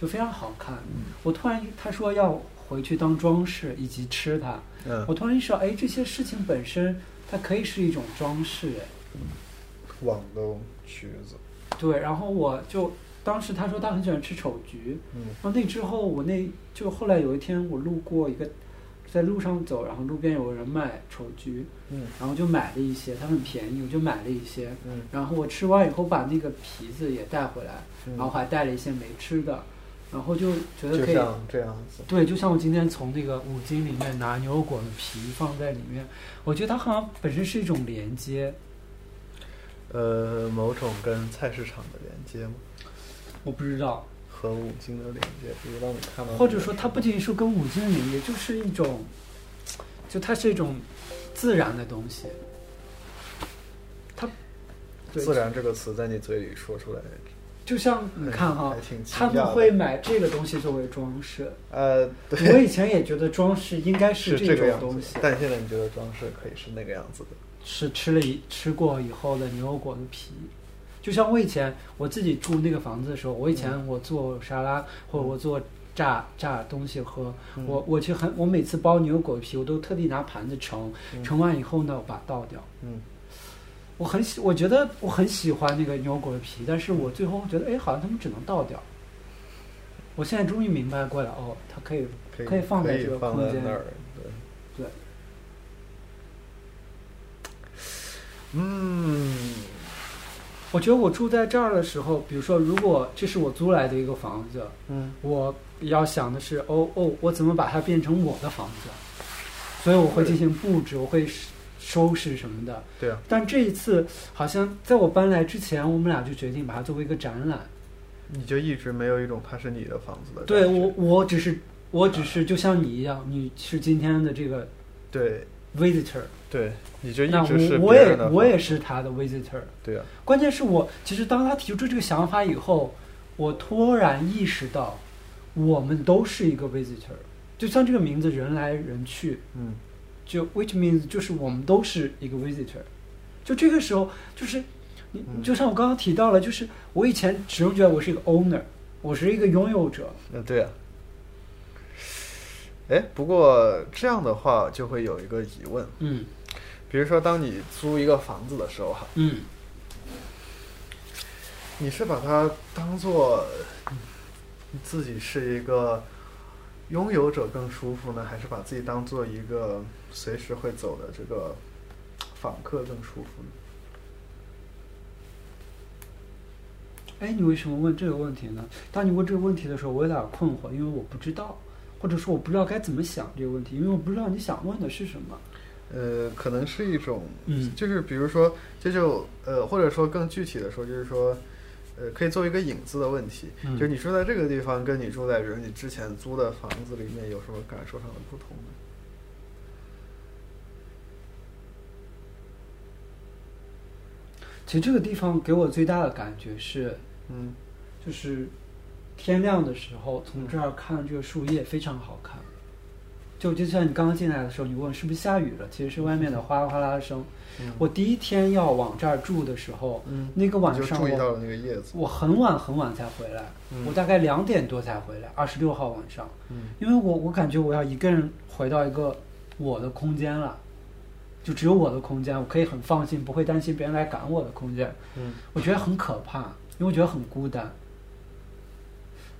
就非常好看。嗯我突然他说要回去当装饰以及吃它，嗯我突然意识到，哎，这些事情本身它可以是一种装饰，哎，网兜橘子，对。然后我就当时他说他很喜欢吃丑橘，嗯然后那之后我那就后来有一天我路过一个。在路上走，然后路边有个人卖丑橘，嗯。然后就买了一些，它很便宜，我就买了一些。嗯。然后我吃完以后把那个皮子也带回来，嗯，然后还带了一些没吃的，然后就觉得可以，像这样子，对，就像我今天从那个五金里面拿牛油果的皮放在里面，我觉得它好像本身是一种连接，呃，某种跟菜市场的连接吗？我不知道，和五金的连接，比如让你看到，或者说它不仅仅是跟五金的连接，就是一种，就它是一种自然的东西，它，自然这个词在你嘴里说出来，就像你看哈他们会买这个东西作为装饰。呃，我，以前也觉得装饰应该是这种东西，，但现在你觉得装饰可以是那个样子的，是吃了一吃过以后的牛油果的皮。就像我以前我自己住那个房子的时候，我以前我做沙拉或者我做炸炸东西喝，嗯我我去很我每次包牛油果皮，我都特地拿盘子盛，嗯盛完以后呢，我把它倒掉。嗯我很喜，我觉得我很喜欢那个牛油果的皮，但是我最后觉得，哎，好像他们只能倒掉。我现在终于明白过来，哦，它可以可以放在这个空间放在那儿，对对。嗯，我觉得我住在这儿的时候，比如说，如果这是我租来的一个房子，嗯我要想的是，哦哦，我怎么把它变成我的房子？所以我会进行布置，我会收拾什么的。对啊，但这一次，好像在我搬来之前，我们俩就决定把它作为一个展览。你就一直没有一种它是你的房子的对我，我只是，我只是就像你一样，你是今天的这个对 visitor，对，你就一那直是我我也我也是他的 visitor。对啊，关键是我其实当他提出这个想法以后，我突然意识到，我们都是一个 visitor，就像这个名字人来人去，嗯就 which means 就是我们都是一个 visitor。就这个时候，就是你嗯就像我刚刚提到了，就是我以前始终觉得我是一个 owner，我是一个拥有者。嗯对啊。哎，不过这样的话就会有一个疑问，嗯比如说当你租一个房子的时候哈，嗯，你是把它当做你自己是一个拥有者更舒服呢，还是把自己当做一个随时会走的这个访客更舒服呢？哎，你为什么问这个问题呢？当你问这个问题的时候，我有点困惑，因为我不知道，或者说我不知道该怎么想这个问题，因为我不知道你想问的是什么。呃，可能是一种，嗯就是比如说，这就呃，或者说更具体的说，就是说，呃，可以做一个影子的问题，嗯就是你住在这个地方，跟你住在比如你之前租的房子里面有什么感受上的不同呢？其实这个地方给我最大的感觉是，嗯就是天亮的时候从这儿看这个树叶非常好看。就就像你刚刚进来的时候，你问是不是下雨了，其实是外面的哗啦哗啦的声。嗯我第一天要往这儿住的时候，嗯，那个晚上我注意到了那个叶子，我很晚很晚才回来，嗯我大概两点多才回来，二十六号晚上。嗯因为我我感觉我要一个人回到一个我的空间了，就只有我的空间，我可以很放心，不会担心别人来赶我的空间。嗯我觉得很可怕，因为我觉得很孤单。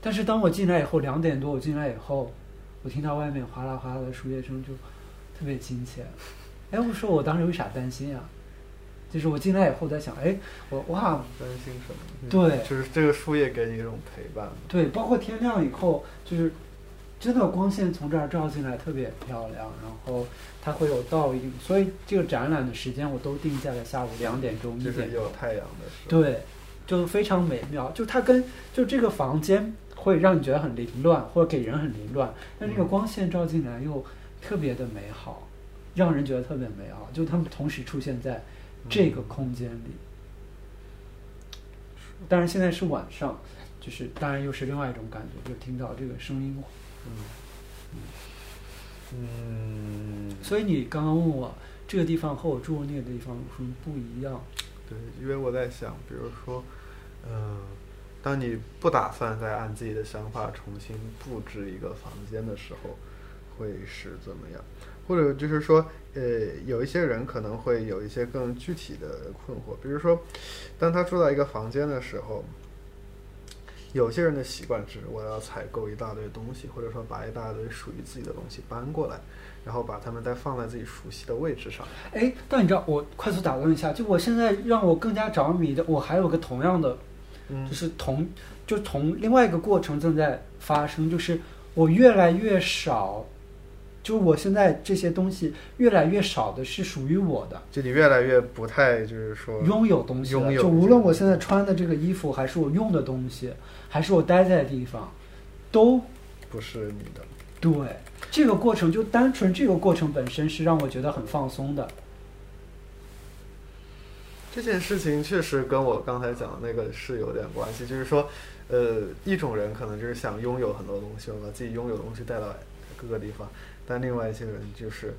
但是当我进来以后，两点多我进来以后，我听到外面哗啦哗啦的树叶声，就特别亲切。哎，我说我当时为啥担心呀、就是我进来以后在想，哎，我哇，担心什么？嗯对就是这个树叶给你一种陪伴。对，包括天亮以后，就是真的光线从这儿照进来特别漂亮，然后它会有倒影，所以这个展览的时间我都定在了下午两点钟、一就是点钟。有太阳的时候。对，就非常美妙。就它跟就这个房间会让你觉得很凌乱，或者给人很凌乱，但这个嗯光线照进来又特别的美好，让人觉得特别美好。就他们同时出现在这个空间里。当然现在是晚上，就是当然又是另外一种感觉，就听到这个声音。嗯，所以你刚刚问我这个地方和我住的那个地方有什么不一样？对，因为我在想，比如说，嗯、当你不打算再按自己的想法重新布置一个房间的时候，会是怎么样？或者就是说，呃，有一些人可能会有一些更具体的困惑，比如说，当他住到一个房间的时候，有些人的习惯是我要采购一大堆东西，或者说把一大堆属于自己的东西搬过来，然后把它们再放在自己熟悉的位置上。哎，但你知道，我快速打断一下，就我现在让我更加着迷的，我还有个同样的嗯就是同就同另外一个过程正在发生，就是我越来越少，就是我现在这些东西越来越少的是属于我的就你越来越不太就是说拥有东西拥有就无论我现在穿的这个衣服，还是我用的东西，还是我待在的地方，都不是你的。对这个过程，就单纯这个过程本身是让我觉得很放松的。这件事情确实跟我刚才讲的那个是有点关系，就是说，呃，一种人可能就是想拥有很多东西，把自己拥有的东西带到各个地方，但另外一些人就是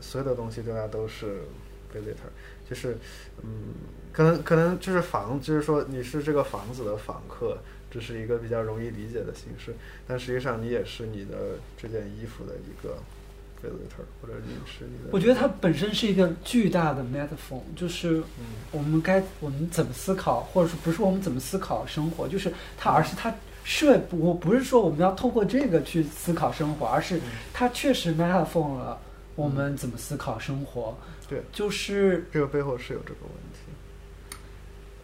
所有的东西对他都是 visitor，就是嗯，可能可能就是房，就是说你是这个房子的访客，这是一个比较容易理解的形式，但实际上你也是你的这件衣服的一个 visitor，或者你是你的。我觉得它本身是一个巨大的 metaphor，就是嗯我们该我们怎么思考，或者说不是我们怎么思考生活，就是它，而是它设我不是说我们要透过这个去思考生活，而是嗯它确实 metaphor 了我们怎么思考生活。对，就是这个背后是有这个问题。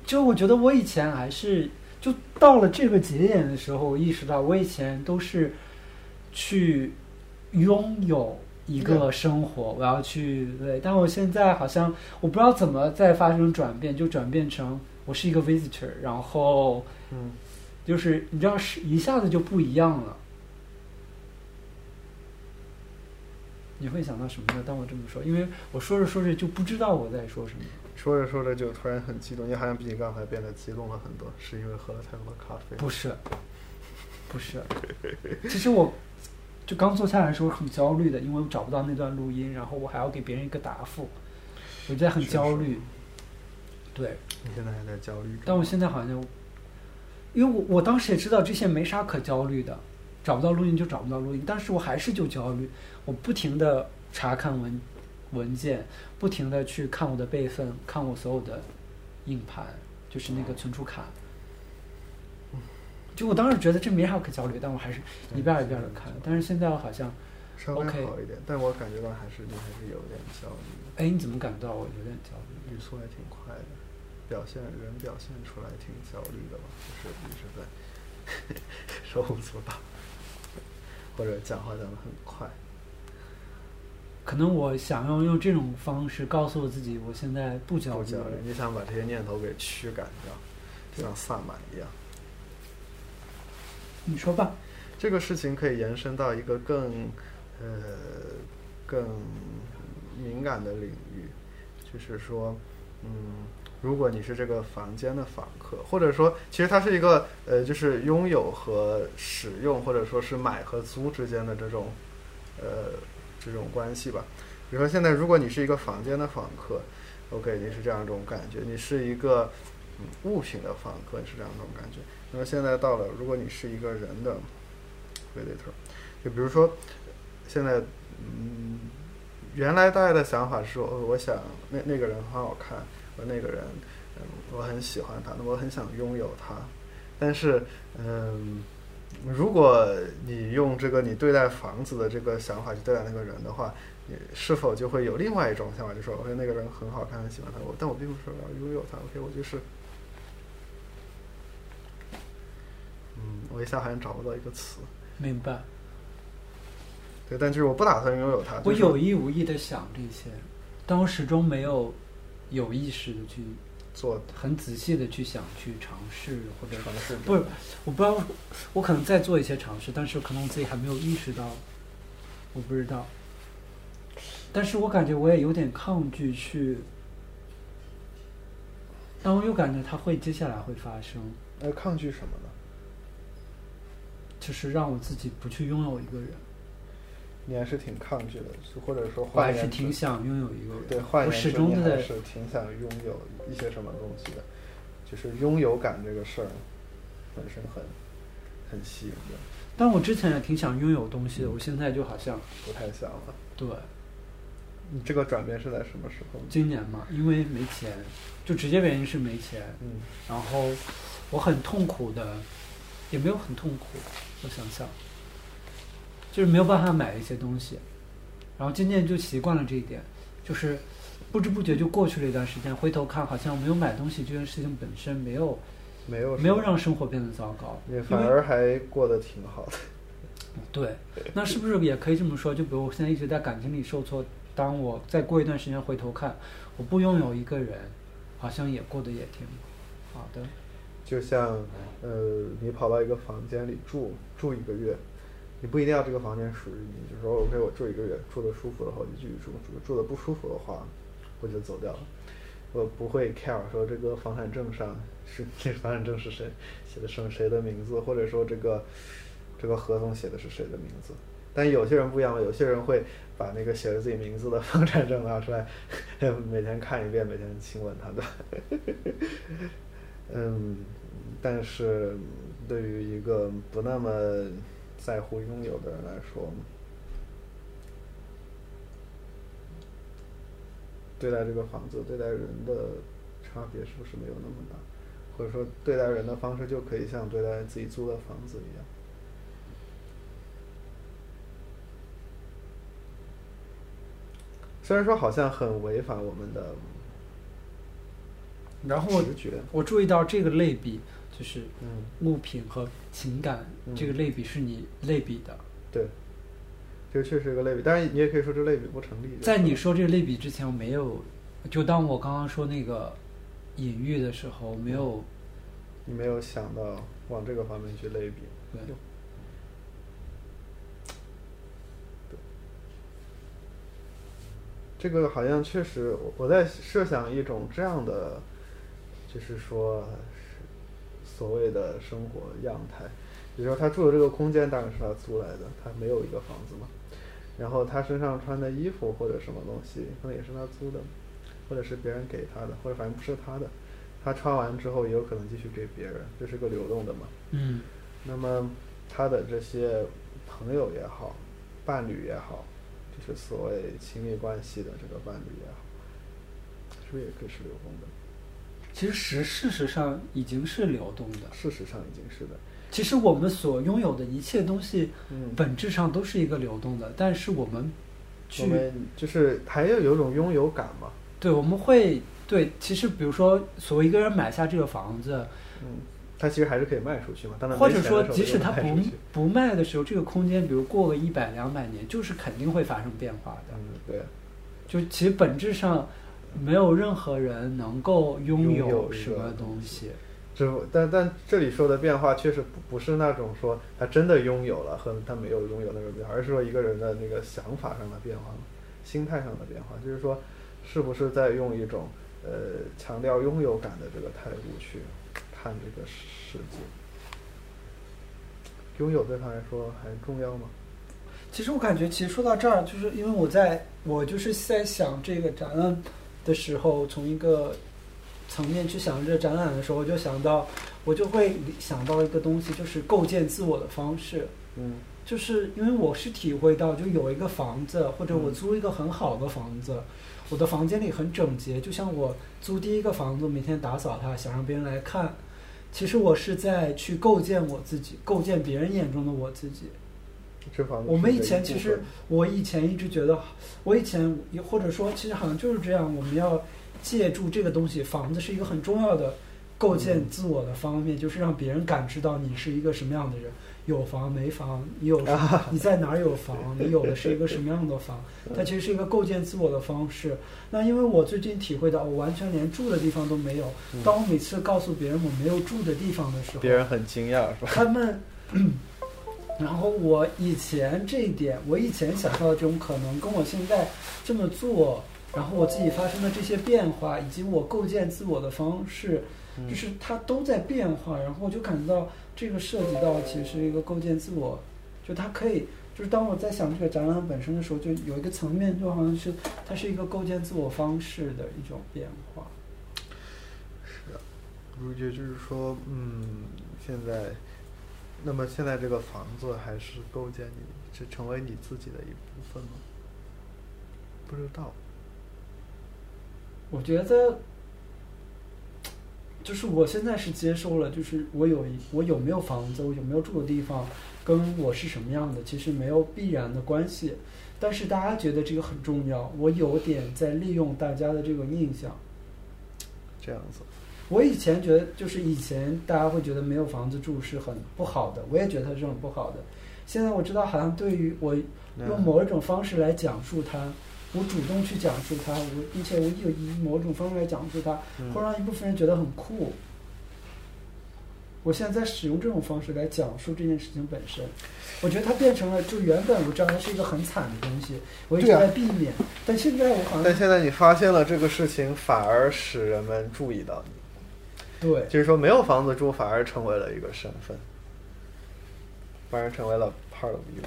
就我觉得我以前还是就到了这个节点的时候，我意识到我以前都是去拥有一个生活，我要去对，但我现在好像我不知道怎么再发生转变，就转变成我是一个 visitor，然后嗯，就是你知道是一下子就不一样了。你会想到什么呢？当我这么说，因为我说着说着就不知道我在说什么。说着说着就突然很激动，你好像比你刚才变得激动了很多，是因为喝了太多的咖啡？不是，不是。其实我就刚坐下来的时候很焦虑的，因为我找不到那段录音，然后我还要给别人一个答复，我在很焦虑。对，你现在还在焦虑？但我现在好像，因为我我当时也知道这些没啥可焦虑的，找不到录音就找不到录音，但是我还是就焦虑，我不停的查看文文件，不停的去看我的备份，看我所有的硬盘，就是那个存储卡。就我当时觉得这没啥可焦虑，但我还是一遍一遍的看。但是现在我好像，稍微好一点，但我感觉到还是你还是有点焦虑的，哎，你怎么感觉到我有点焦虑？语速还挺快的，表现人表现出来挺焦虑的吧，就是一直在 手舞足蹈，或者讲话讲的很快。可能我想要用这种方式告诉我自己，我现在不焦虑不焦虑，。你想把这些念头给驱赶掉，就像萨满一样。你说吧。这个事情可以延伸到一个更呃更敏感的领域，就是说，嗯，如果你是这个房间的访客，或者说，其实它是一个呃，就是拥有和使用，或者说是买和租之间的这种呃这种关系吧。比如说，现在如果你是一个房间的访客，OK，你是这样一种感觉；你是一个嗯物品的访客，是这样一种感觉。那么现在到了，如果你是一个人的 visitor，就比如说现在，嗯，原来大家的想法是说，我想那那个人很好看，我那个人，嗯，我很喜欢他，那我很想拥有他。但是，嗯，如果你用这个你对待房子的这个想法去对待那个人的话，你是否就会有另外一种想法，就说，OK，那个人很好看，很喜欢他，我但我并不是要拥有他，OK，我就是。嗯，我一下好像找不到一个词。明白。对，但就是我不打算拥有它。我就是有意无意的想这些，但我始终没有有意识的去做很仔细的去想去尝试或者尝试。不是，我不知道，我可能在做一些尝试，但是可能我自己还没有意识到，我不知道。但是我感觉我也有点抗拒去，但我又感觉它会接下来会发生，呃，抗拒什么呢？就是让我自己不去拥有一个人，你还是挺抗拒的，或者说我还是挺想拥有一个人。对，换我言之，始终都在你还是挺想拥有一些什么东西的，就是拥有感这个事儿本身很很吸引人，但我之前也挺想拥有东西的，我现在就好像不太想了。对你这个转变是在什么时候？今年嘛，因为没钱，就直接原因是没钱，嗯，然后我很痛苦的，也没有很痛苦，我想想，就是没有办法买一些东西，然后渐渐就习惯了这一点，就是不知不觉就过去了一段时间，回头看好像没有买东西这件事情本身没有没有没有让生活变得糟糕，也反而还过得挺好的。对，那是不是也可以这么说？就比如我现在一直在感情里受挫，当我再过一段时间回头看，我不拥有一个人，好像也过得也挺好的。就像呃，你跑到一个房间里住住一个月，你不一定要这个房间属于你，就说 OK，我住一个月，住的舒服的话我就继续住，住住的不舒服的话我就走掉了。我不会 care 说这个房产证上是 这房产证是谁写的是谁的名字，或者说这个这个合同写的是谁的名字。但有些人不一样，有些人会把那个写着自己名字的房产证拿出来，每天看一遍，每天亲吻它的。嗯，但是对于一个不那么在乎拥有的人来说，对待这个房子、对待人的差别是不是没有那么大？或者说，对待人的方式就可以像对待自己租的房子一样？虽然说好像很违反我们的然后我我注意到这个类比，就是嗯，物品和情感、嗯这个。类比是你类比的。对，这个确实是个类比，当然你也可以说这类比不成立。在你说这个类比之前，我没有，就当我刚刚说那个隐喻的时候，没有你没有想到往这个方面去类比，对。这个好像确实，我我在设想一种这样的，就是说是所谓的生活样态。比如说他住的这个空间当然是他租来的，他没有一个房子嘛。然后他身上穿的衣服或者什么东西，可能也是他租的，或者是别人给他的，或者反正不是他的。他穿完之后也有可能继续给别人，这是个流动的嘛。嗯那么他的这些朋友也好，伴侣也好，就是所谓亲密关系的这个伴侣也好，是不是也可以是流动的？其实实事实上已经是流动的。事实上已经是的。其实我们所拥有的一切东西，嗯本质上都是一个流动的，但是我们我去们就是还要有一种拥有感嘛。对我们会对，其实比如说，所谓一个人买下这个房子，嗯，他其实还是可以卖出去嘛。当然，或者说即使他不不卖的时候，这个空间，比如过个一百两百年，就是肯定会发生变化的。嗯，对，就其实本质上，没有任何人能够拥拥有什么东西。这但但这里说的变化确实不不是那种说他真的拥有了和他没有拥有那种变化，而是说一个人的那个想法上的变化嘛，心态上的变化，就是说是不是在用一种呃强调拥有感的这个态度去看这个世界？拥有对他来说还重要吗？其实我感觉，其实说到这儿，就是因为我在我就是在想这个展览的时候，从一个层面去想这个展览的时候，我就想到，我就会想到一个东西，就是构建自我的方式。嗯就是因为我是体会到，就有一个房子，或者我嗯租一个很好的房子，我的房间里很整洁，就像我租第一个房子，每天打扫它，想让别人来看。其实我是在去构建我自己，构建别人眼中的我自己。我们以前其实，我以前一直觉得，我以前也或者说，其实好像就是这样，我们要借助这个东西，房子是一个很重要的构建嗯自我的方面，就是让别人感知到你是一个什么样的人，有房没房，你有 你在哪儿有房，你有的是一个什么样的房，它其实是一个构建自我的方式。那因为我最近体会到，我完全连住的地方都没有。嗯当我每次告诉别人我没有住的地方的时候，别人很惊讶是吧？他们，然后我以前这一点，我以前想到的这种可能，跟我现在这么做，然后我自己发生的这些变化，以及我构建自我的方式，嗯就是它都在变化。然后我就感觉到这个涉及到其实是一个构建自我，就它可以。就是当我在想这个展览本身的时候，就有一个层面，就好像是它是一个构建自我方式的一种变化。是啊，我觉得就是说，嗯，现在，那么现在这个房子还是构建你，是成为你自己的一部分吗？不知道，我觉得，就是我现在是接受了，就是我有一我有没有房子，我有没有住的地方，跟我是什么样的，其实没有必然的关系。但是大家觉得这个很重要，我有点在利用大家的这个印象。这样子，我以前觉得，就是以前大家会觉得没有房子住是很不好的，我也觉得它是很不好的。现在我知道，好像对于我用某一种方式来讲述它，我主动去讲述它，我并且我有以某种方式来讲述它，嗯会让一部分人觉得很酷。我现在在使用这种方式来讲述这件事情本身，我觉得它变成了，就原本我知道它是一个很惨的东西，我一直在避免，但现在我好像但现在你发现了这个事情，反而使人们注意到你，对。就是说没有房子住，反而成为了一个身份，反而成为了 part of you，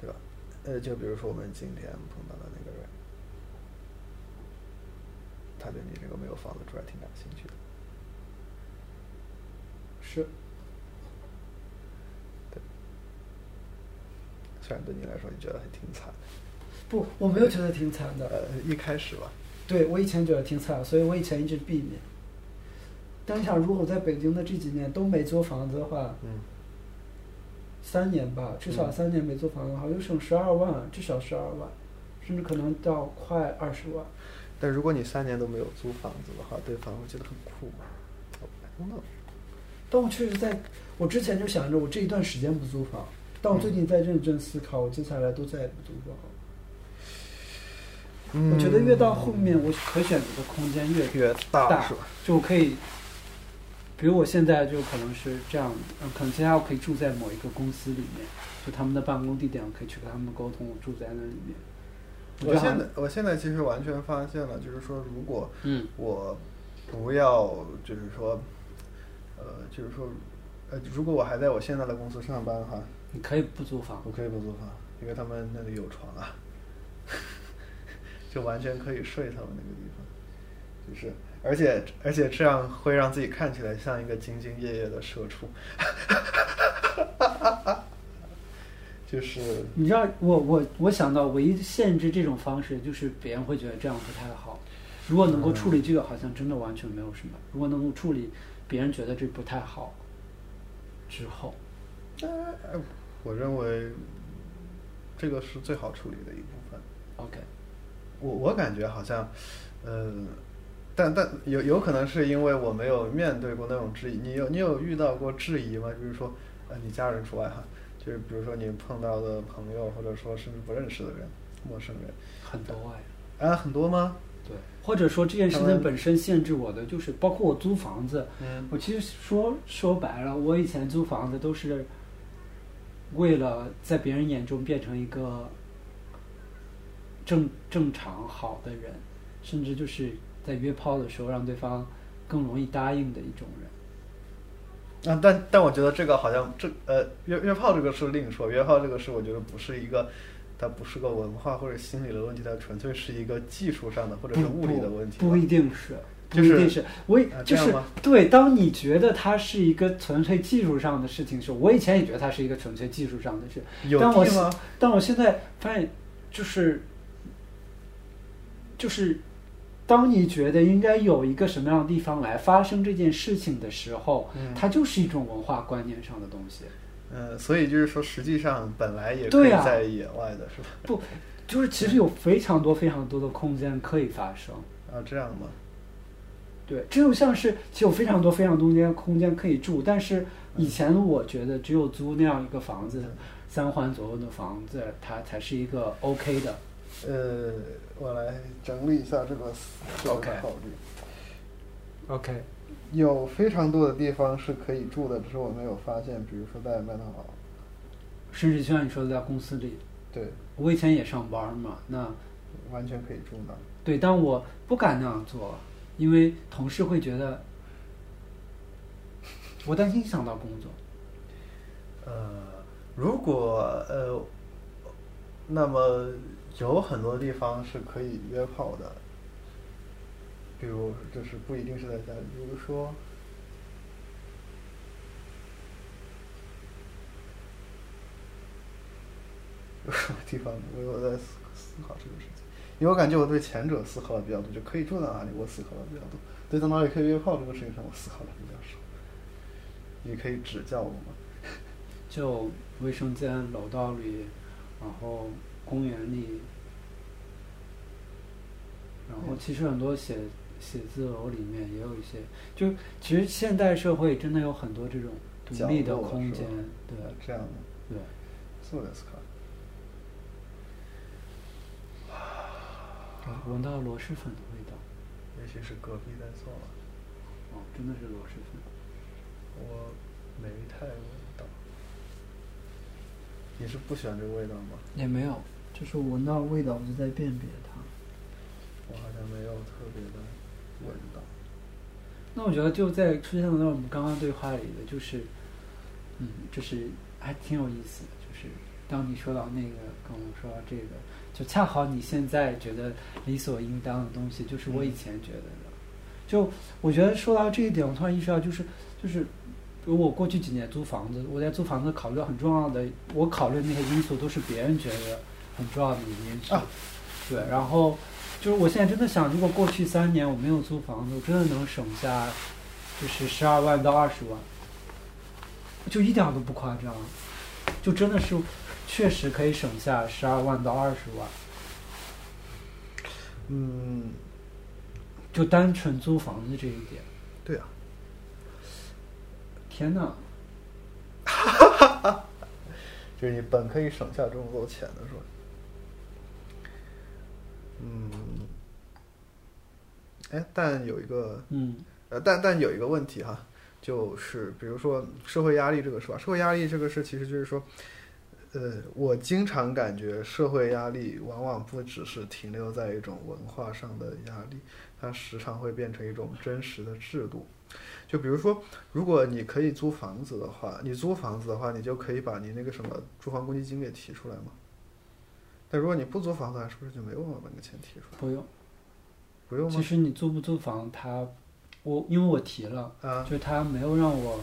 对吧？呃，就比如说我们今天碰到的那个人，他对你这个没有房子住还挺感兴趣的。是。虽然对你来说你觉得还挺惨的，不，我没有觉得挺惨的，呃，一开始吧，对我以前觉得挺惨，所以我以前一直避免。但你想，如果我在北京的这几年都没租房子的话，嗯，三年吧，至少嗯三年没租房子的话，就省十二万，至少十二万，甚至可能到快二十万。但如果你三年都没有租房子的话，对方会觉得很酷吗。但我确实在，我之前就想着我这一段时间不租房，但我最近在认真思考，我接下来都再也不租房。嗯我觉得越到后面，我可选择的空间越越大大是吧？就我可以，比如我现在就可能是这样，呃，可能接下来我可以住在某一个公司里面，就他们的办公地点，我可以去跟他们沟通，我住在那里面。我现在我现在其实完全发现了，就是说，如果嗯我不要，就是说，呃，就是说，呃，如果我还在我现在的公司上班哈，你可以不租房我，可以不租房，因为他们那里有床啊，就完全可以睡他们那个地方，就是，而且而且这样会让自己看起来像一个兢兢业业的社畜，就是你知道，我我我想到唯一限制这种方式，就是别人会觉得这样不太好。如果能够处理这个，好像真的完全没有什么。如果能够处理别人觉得这不太好之后，呃，我认为这个是最好处理的一部分。OK，我我感觉好像，呃，但但有有可能是因为我没有面对过那种质疑。你有你有遇到过质疑吗？比如说，呃，你家人除外哈，就是比如说你碰到的朋友，或者说甚至不认识的人、陌生人，很多哎。啊，很多吗？对，或者说这件事情本身限制我的，就是包括我租房子，嗯我其实说说白了，我以前租房子都是为了在别人眼中变成一个正正常好的人，甚至就是在约炮的时候让对方更容易答应的一种人。啊，但但我觉得这个好像这呃约约炮这个是另说，约炮这个是我觉得不是一个，它不是个文化或者心理的问题，它纯粹是一个技术上的或者是物理的问题不。不一定是，不一定是。我也就是对，当你觉得它是一个纯粹技术上的事情时，我以前也觉得它是一个纯粹技术上的事，有但我地吗？但我现在发现，就是就是，当你觉得应该有一个什么样的地方来发生这件事情的时候，嗯它就是一种文化观念上的东西。嗯，所以就是说，实际上本来也可以在野外的是吧？不，就是其实有非常多非常多的空间可以发生。啊，这样吗？对，这就像是其实有非常多非常多间空间可以住，但是以前我觉得只有租那样一个房子，三环左右的房子，它才是一个 OK 的。呃，我来整理一下这个思这个 OK 考虑。OK，有非常多的地方是可以住的，只是我没有发现。比如说在麦当劳，甚至就像你说的，在公司里，对，我以前也上班嘛，那完全可以住那。对，但我不敢那样做，因为同事会觉得 我担心影响到工作。呃，如果呃，那么有很多地方是可以约炮的，比如就是不一定是在家里，比如说。有什么地方我有在思思考这个事情，因为我感觉我对前者思考的比较多，就可以住在哪里，我思考的比较多；对在哪里可以约炮这个事情上，我思考的比较少。你可以指教我吗？就卫生间、楼道里，然后公园里，然后其实很多写写字楼里面也有一些，就其实现代社会真的有很多这种独立的角落空间是吧，对这样的，对。そうですか。闻到螺蛳粉的味道，也许是隔壁在做了，哦，真的是螺蛳粉。我没太闻到。你是不喜欢这个味道吗？也没有， 就是我闻到味道，我就在辨别它。我好像没有特别的闻到。那我觉得就在出现在我们刚刚对话里的，就是，嗯，就是还挺有意思的。就是当你说到那个，跟我说到这个，就恰好你现在觉得理所应当的东西，就是我以前觉得的。就我觉得说到这一点，我突然意识到，就是就是，比如我过去几年租房子，我在租房子考虑到很重要的，我考虑那些因素都是别人觉得很重要的因素。啊对，然后就是我现在真的想，如果过去三年我没有租房子，我真的能省下就是十二万到二十万，就一点儿都不夸张，就真的是确实可以省下十二万到二十万。嗯，就单纯租房子这一点，对啊，天哪！就是你本可以省下这么多钱的是吧？嗯，哎，但有一个嗯呃，但但有一个问题哈，就是比如说社会压力这个是吧？社会压力这个事其实就是说，呃，我经常感觉社会压力往往不只是停留在一种文化上的压力，它时常会变成一种真实的制度。就比如说，如果你可以租房子的话，你租房子的话，你就可以把你那个什么住房公积金给提出来嘛。但如果你不租房子，是不是就没有办法把那个钱提出来？不用。不用吗？其实你租不租房，他我因为我提了，啊，就是他没有让我，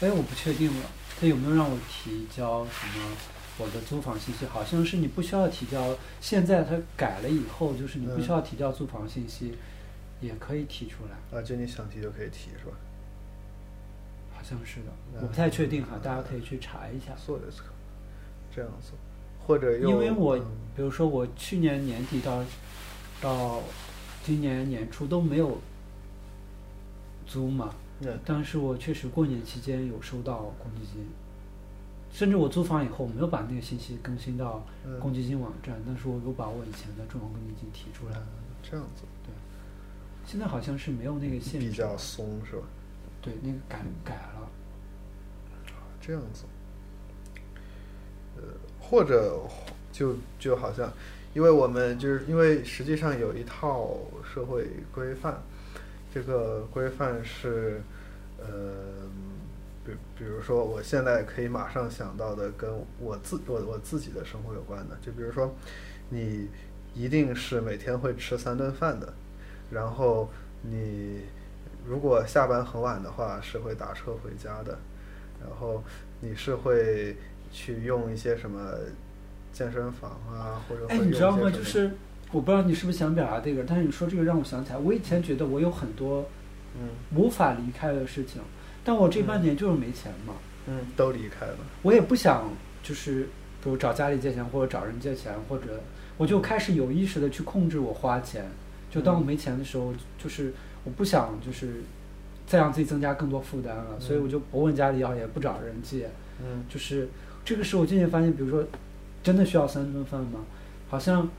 哎，我不确定了，他有没有让我提交什么我的租房信息？好像是你不需要提交，现在他改了以后，就是你不需要提交租房信息，也可以提出来，啊，就你想提就可以提，是吧？好像是的，嗯我不太确定哈，大家可以去查一下。そうですか。这样子， 或者用因为我嗯。比如说我去年年底到到今年年初都没有租嘛，嗯但是我确实过年期间有收到公积金，甚至我租房以后没有把那个信息更新到嗯公积金网站，但是我有把我以前的住房公积金提出来。这样子。对。现在好像是没有那个限制，比较松，是吧？对那个改改了，这样子，呃，或者就就好像，因为我们就是因为实际上有一套社会规范，这个规范是，呃，比比如说我现在可以马上想到的跟我自我我自己的生活有关的，就比如说你一定是每天会吃三顿饭的，然后你如果下班很晚的话是会打车回家的，然后你是会去用一些什么健身房啊，或者哎，你知道吗？就是我不知道你是不是想表达这个，但是你说这个让我想起来，我以前觉得我有很多嗯。无法离开的事情，但我这半年就是没钱嘛，嗯都离开了，我也不想就是比如找家里借钱或者找人借钱，或者我就开始有意识的去控制我花钱。就当我没钱的时候，就是我不想就是再让自己增加更多负担了，所以我就不问家里要，也不找人借。嗯。就是这个时候，我渐渐发现，比如说，真的需要三顿饭吗？好像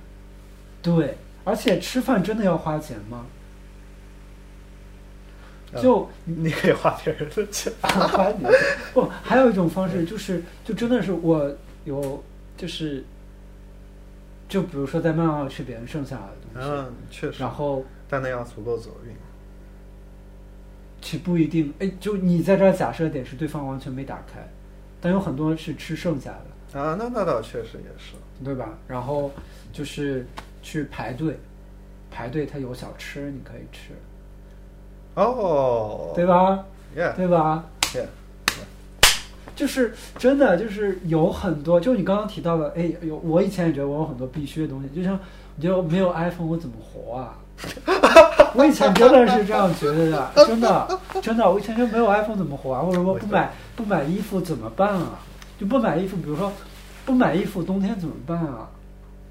对，而且吃饭真的要花钱吗？啊就你可以花别人的钱，花你不，还有一种方式就是，就真的是我有就是，就比如说在麦当劳吃别人剩下的东西，嗯，确实，然后但那要足够走运，其不一定，哎，就你在这儿假设点是对方完全没打开，但有很多是吃剩下的。啊，那那倒确实也是，对吧？然后就是去排队，排队它有小吃你可以吃，哦，对吧？？Yeah，对吧？yeah，就是真的，就是有很多，就你刚刚提到的，哎，有我以前也觉得我有很多必须的东西，就像我觉得没有 iPhone 我怎么活啊？我以前真的是这样觉得的，真的真的，我以前就没有 iPhone 怎么活啊？或者说不买不买衣服怎么办啊？就不买衣服，比如说不买衣服，冬天怎么办啊？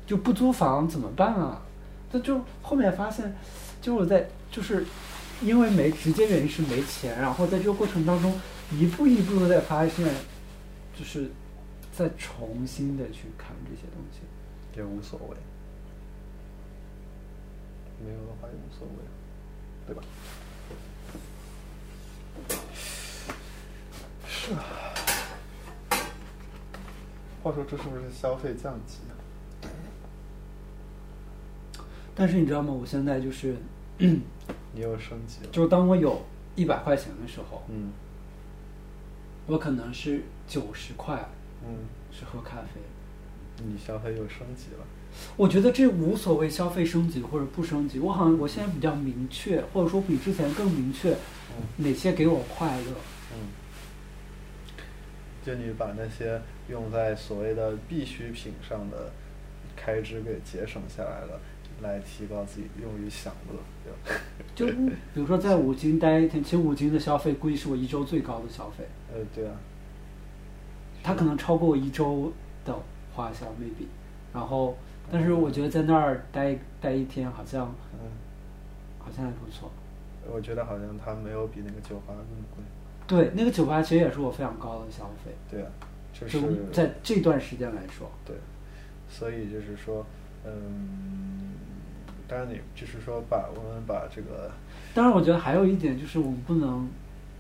就不租房怎么办啊？这就后面发现，就是我在就是因为没直接原因是没钱，然后在这个过程当中一步一步的在发现，就是在重新的去看这些东西。也无所谓，没有的话也无所谓，对吧？是啊。话说这是不是消费降级啊？但是你知道吗？我现在就是，你又升级了？就是当我有一百块钱的时候，嗯我可能是九十块嗯，是喝咖啡。你消费又升级了。我觉得这无所谓消费升级或者不升级，我好像我现在比较明确，或者说比之前更明确嗯哪些给我快乐。嗯，就你把那些用在所谓的必需品上的开支给节省下来了，来提高自己用于享乐，就比如说在五金待一天，其实五金的消费估计是我一周最高的消费，呃，对啊，它可能超过我一周的花销 maybe，然后但是我觉得在那儿待待一天好像嗯，好像还不错。我觉得好像它没有比那个酒吧更贵。对，那个酒吧其实也是我非常高的消费，对啊，就就是在这段时间来说。对，所以就是说，嗯，当然你就是说把我们把这个，当然，我觉得还有一点就是我们不能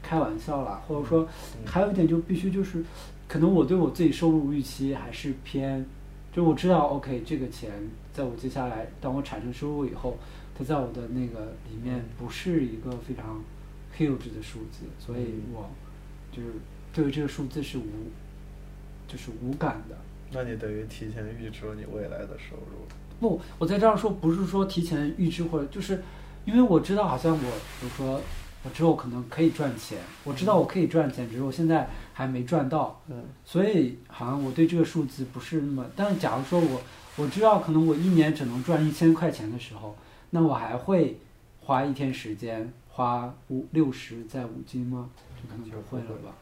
开玩笑啦，或者说嗯还有一点就必须就是，可能我对我自己收入预期还是偏，就我知道 OK 这个钱在我接下来当我产生收入以后，它在我的那个里面不是一个非常 huge 的数字，所以嗯我就是对于这个数字是无就是无感的。那你等于提前预支了你未来的收入。不，我在这儿说不是说提前预支或者就是，因为我知道好像我，比如说我之后可能可以赚钱，我知道我可以赚钱，只是我现在还没赚到，嗯所以好像我对这个数字不是那么。但是假如说我我知道可能我一年只能赚一千块钱的时候，那我还会花一天时间花五六十在五金吗？就可能不会了吧。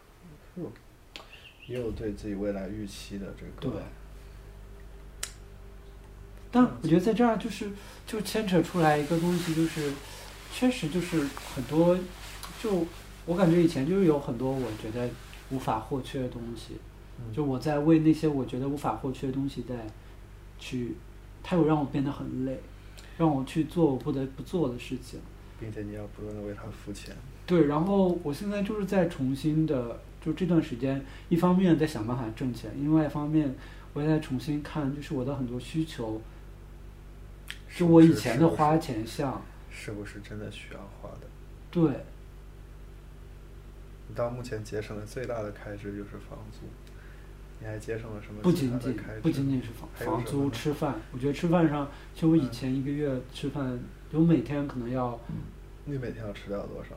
也有对自己未来预期的这个。对。但我觉得在这儿就是就牵扯出来一个东西，就是确实就是很多，就我感觉以前就是有很多我觉得无法或缺的东西，嗯就我在为那些我觉得无法或缺的东西在去，它有让我变得很累，让我去做我不得不做的事情。并且你要不断的为它付钱。对，然后我现在就是在重新的，就这段时间，一方面在想办法挣钱，另外一方面我也在重新看，就是我的很多需求，是我以前的花钱项，是不是真的需要花的？对，你到目前节省的最大的开支就是房租，你还节省了什么不仅仅？不仅仅是房房租、吃饭，我觉得吃饭上，其实我以嗯前一个月吃饭，我每天可能要你每天要吃掉多少？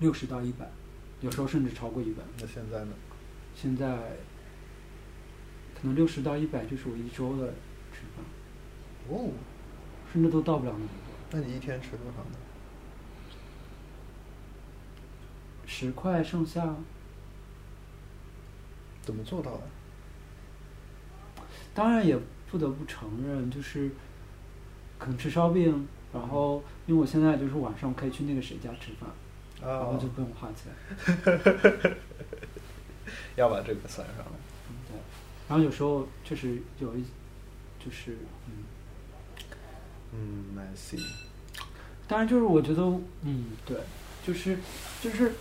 六十到一百，有时候甚至超过一百。那现在呢？现在可能六十到一百就是我一周的吃饭，哦，甚至都到不了那么多。那你一天吃多少呢？十块上下，怎么做到的？当然也不得不承认，就是可能吃烧饼，然后因为我现在就是晚上可以去那个谁家吃饭，然后啊就，不用花钱。要把这个算上来。对，然后有时候确实有一，就是嗯，嗯，I see。当然就是我觉得嗯，对，就是就是，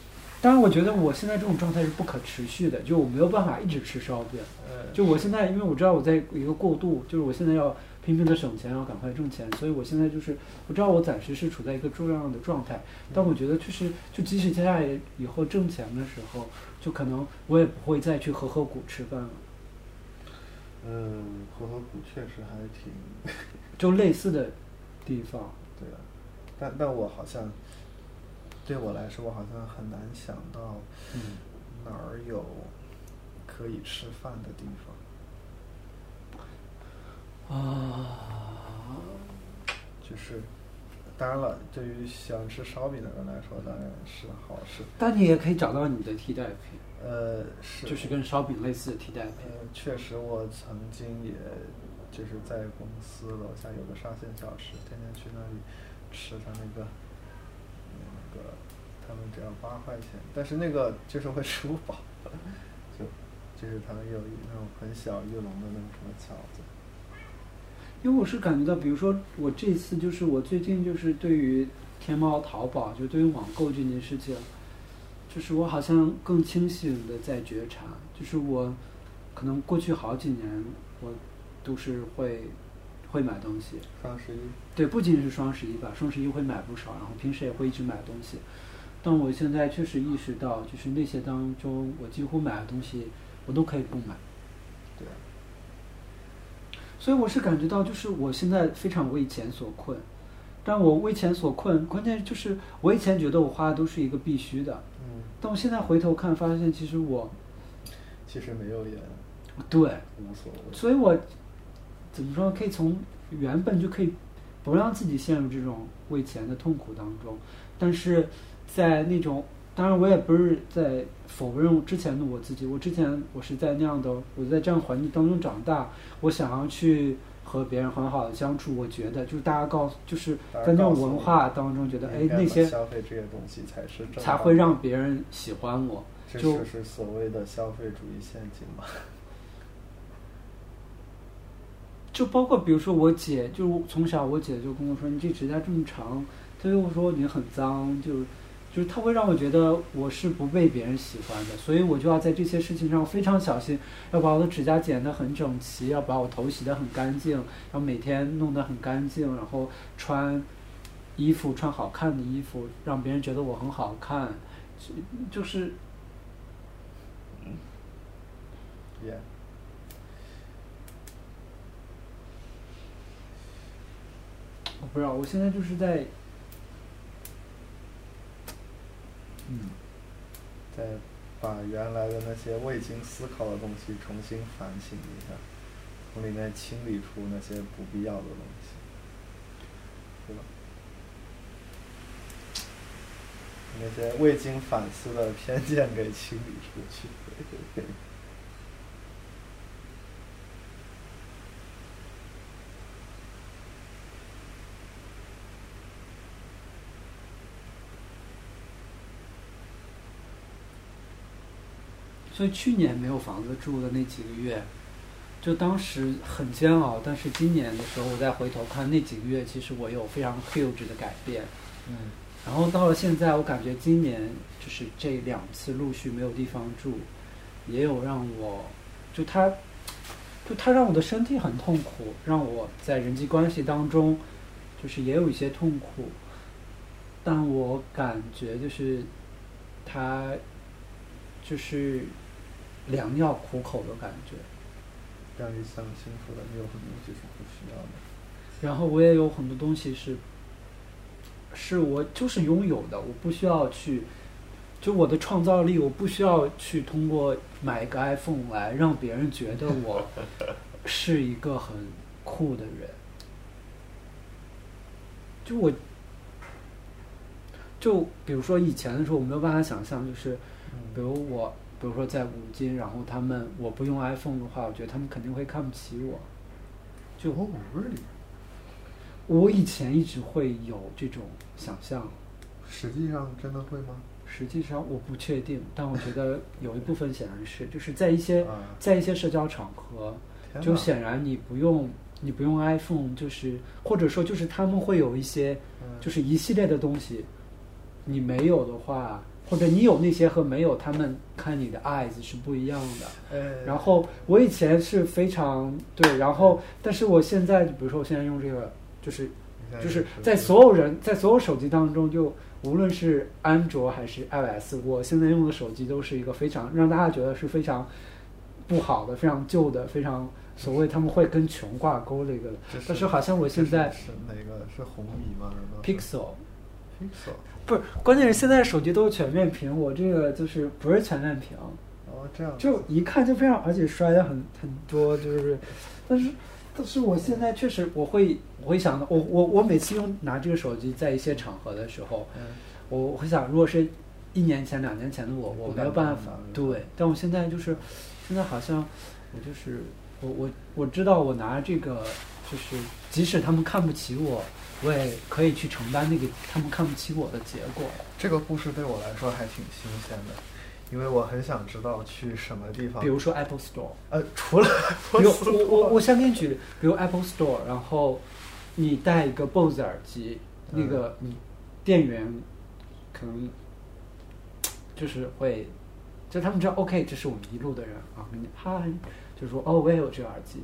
当然我觉得我现在这种状态是不可持续的，就我没有办法一直吃烧饼。呃，就我现在，因为我知道我在一个过渡，就是我现在要拼命的省钱，要赶快挣钱，所以我现在就是我知道我暂时是处在一个这样的状态，但我觉得就是就即使接下来以后挣钱的时候，就可能我也不会再去和合谷吃饭了，嗯，和合谷确实还挺 就类似的地方。对啊，但但我好像对我来说，我好像很难想到嗯，哪儿有可以吃饭的地方。啊，就是，当然了，对于喜欢吃烧饼的人来说，当然是好事。但你也可以找到你的替代品，呃，是，就是跟烧饼类似的替代品。呃，确实，我曾经也就是在公司楼下有个沙县小吃，天天去那里吃他那个那个，他们只要八块钱，但是那个就是会吃不饱，就就是他们有一那种很小一笼的那种什么饺子，因为我是感觉到，比如说我这次就是我最近就是对于天猫、淘宝，就对于网购这件事情，就是我好像更清醒的在觉察，就是我可能过去好几年我都是会会买东西，双十一，对，不仅是双十一吧，双十一会买不少，然后平时也会一直买东西。但我现在确实意识到，就是那些当中我几乎买的东西，我都可以不买。所以我是感觉到，就是我现在非常为钱所困，但我为钱所困，关键就是我以前觉得我花的都是一个必须的，嗯，但我现在回头看，发现其实我其实没有也对，无所谓，所以我怎么说，可以从原本就可以不让自己陷入这种为钱的痛苦当中，但是在那种，当然我也不是在否认之前的我自己，我之前我是在那样的，我在这样环境当中长大，我想要去和别人很好的相处，我觉得就是大家告诉就是在那种文化当中觉得，哎那些消费这些东西才是才会让别人喜欢我。这就就是所谓的消费主义陷阱嘛。就包括比如说我姐，就是从小我姐就跟我说，你这指甲这么长，她就说你很脏，就是就是他会让我觉得我是不被别人喜欢的，所以我就要在这些事情上非常小心，要把我的指甲剪得很整齐，要把我头洗得很干净，要每天弄得很干净，然后穿衣服穿好看的衣服，让别人觉得我很好看，就是。Yeah.、我不知道，我现在就是在嗯，再把原来的那些未经思考的东西重新反省一下，从里面清理出那些不必要的东西，对吧？那些未经反思的偏见给清理出去。所以去年没有房子住的那几个月，就当时很煎熬。但是今年的时候，我再回头看那几个月，其实我有非常 huge 的改变。嗯然后到了现在，我感觉今年就是这两次陆续没有地方住，也有让我，就他，就他让我的身体很痛苦，让我在人际关系当中，就是也有一些痛苦。但我感觉就是他，就是良药苦口的感觉。让你想清楚了，你有很多东西是不需要的。然后我也有很多东西是，是我就是拥有的，我不需要去，就我的创造力，我不需要去通过买一个 iPhone 来让别人觉得我 是一个很酷的人。就我，就比如说以前的时候，我没有办法想象，就是比如我，比如说在五金，然后他们我不用 iPhone 的话，我觉得他们肯定会看不起我。就哦，really？我以前一直会有这种想象，实际上真的会吗？实际上我不确定，但我觉得有一部分显然是，就是在一些啊在一些社交场合，就显然你不用你不用 iPhone，就是或者说就是他们会有一些嗯就是一系列的东西，你没有的话，或者你有那些和没有，他们看你的 eyes 是不一样的。呃，然后我以前是非常对，然后但是我现在，比如说我现在用这个，就是就是在所有人在所有手机当中，就无论是安卓还是 iOS，我现在用的手机都是一个非常让大家觉得是非常不好的、非常旧的、非常所谓他们会跟穷挂钩的一个。但是好像我现在是是哪个是红米吗？什么 Pixel Pixel 不是，关键是现在手机都是全面屏，我这个就是不是全面屏，哦，这样就一看就非常，而且摔的很很多，就是，但是但是我现在确实我会我会想到，我我我每次用拿这个手机在一些场合的时候，嗯。我我会想，如果是一年前、两年前的我，我没有办法对，但我现在就是现在好像我就是我我我知道我拿这个就是即使他们看不起我，我也可以去承担那个他们看不起我的结果。这个故事对我来说还挺新鲜的，因为我很想知道去什么地方。比如说 Apple Store。呃，除了比如我我我先给你举，比如 Apple Store，然后你戴一个 BOSE 耳机，那个你店员可能就是会，就他们知道 OK，这是我们一路的人啊，跟你嗨，就说哦我也有这个耳机，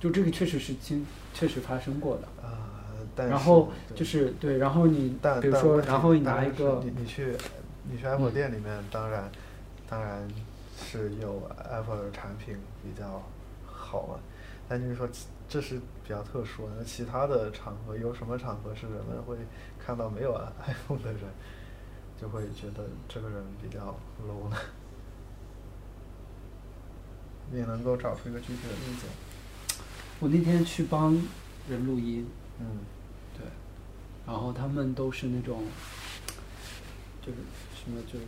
就这个确实是经确实发生过的。呃，但然后就是对，然后你但比如说，然后你拿一个你你去你去 Apple 嗯店里面，当然当然是有 Apple 的产品比较好嘛，但就是说这是比较特殊的。那其他的场合有什么场合是人们会看到没有 iPhone 的人，就会觉得这个人比较 low 呢？你能够找出一个具体的例子？我那天去帮人录音，嗯对，然后他们都是那种，就是什么就是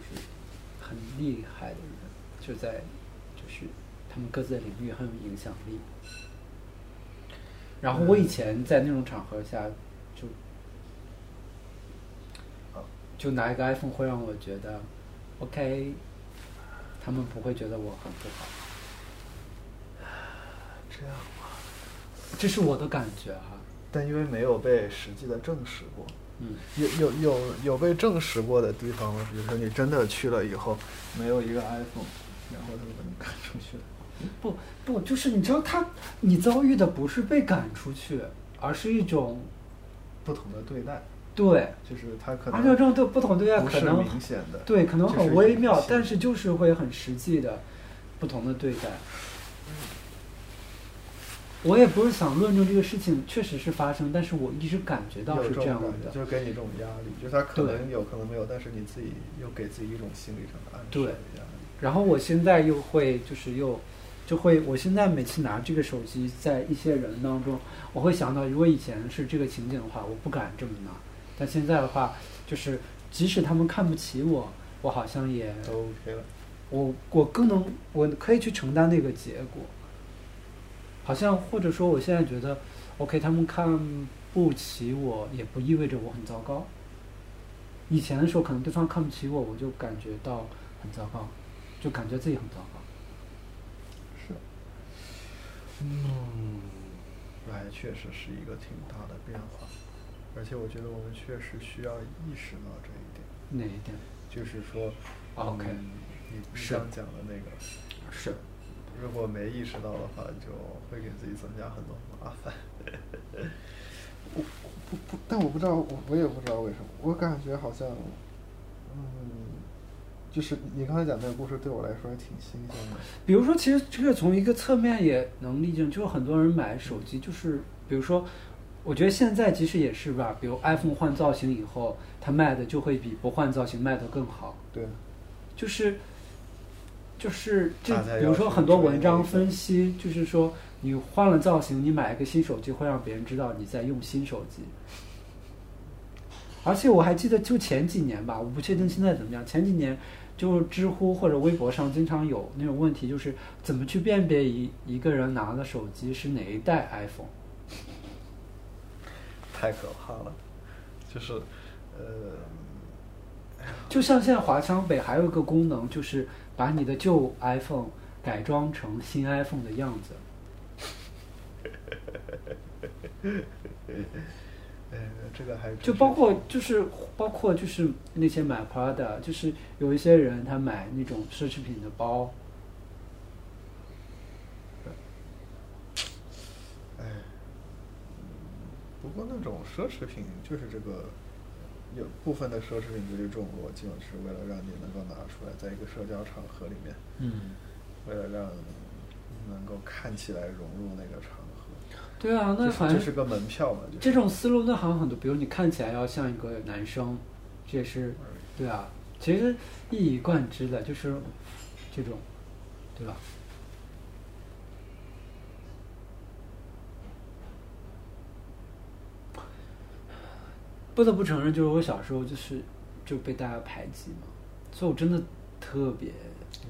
很厉害的人，就在就是他们各自的领域很有影响力。然后我以前在那种场合下就就拿一个 iPhone 会让我觉得 OK，他们不会觉得我很不好，这样吧，这是我的感觉哈。但因为没有被实际的证实过，嗯，有有有有被证实过的地方吗？比如说你真的去了以后，没有一个 iPhone，然后他就把你赶出去了。不不，就是你知道他，你遭遇的不是被赶出去，而是一种不同的对待，对，就是他可能按照这种对不同对待可能明显的，对可能很微妙但是就是会很实际的不同的对待。我也不是想论证这个事情确实是发生，但是我一直感觉到是这样的。就是给你这种压力，就是他可能有可能没有，但是你自己又给自己一种心理上的暗示对。然后我现在又会就是又就会，我现在每次拿这个手机在一些人当中，我会想到，如果以前是这个情景的话，我不敢这么拿。但现在的话，就是即使他们看不起我，我好像也都 OK 了，我我更能我可以去承担那个结果。好像或者说，我现在觉得，OK，他们看不起我，也不意味着我很糟糕。以前的时候，可能对方看不起我，我就感觉到很糟糕，就感觉自己很糟糕。是，嗯，哎，确实是一个挺大的变化，而且我觉得我们确实需要意识到这一点，哪一点？就是说 OK 嗯你刚讲的那个，是，如果没意识到的话，就会给自己增加很多麻烦。我不不，但我不知道，我我也不知道为什么，我感觉好像，嗯，就是你刚才讲那个故事对我来说还挺新鲜的。比如说，其实这个从一个侧面也能例证，就是很多人买手机，就是比如说，我觉得现在其实也是吧，比如 iPhone 换造型以后，它卖的就会比不换造型卖的更好。对，就是就是这，比如说很多文章分析，就是说你换了造型，你买一个新手机会让别人知道你在用新手机。而且我还记得，就前几年吧，我不确定现在怎么样。前几年，就知乎或者微博上经常有那种问题，就是怎么去辨别一一个人拿的手机是哪一代 iPhone。太可怕了，就是，呃，就像现在华强北还有一个功能，就是把你的旧 iPhone 改装成新 iPhone 的样子。呃，这个还就包括就是包括就是那些买 Prada，就是有一些人他买那种奢侈品的包，哎，不过那种奢侈品就是这个，有部分的奢侈品就是这种逻辑嘛，是为了让你能够拿出来，在一个社交场合里面，嗯，为了让你能够看起来融入那个场合，对啊，那反正就是个门票嘛，就是。这种思路那好像很多，比如你看起来要像一个男生，这也是对啊，其实一以贯之的就是这种，对吧？不得不承认，就是我小时候就是就被大家排挤嘛，所以我真的特别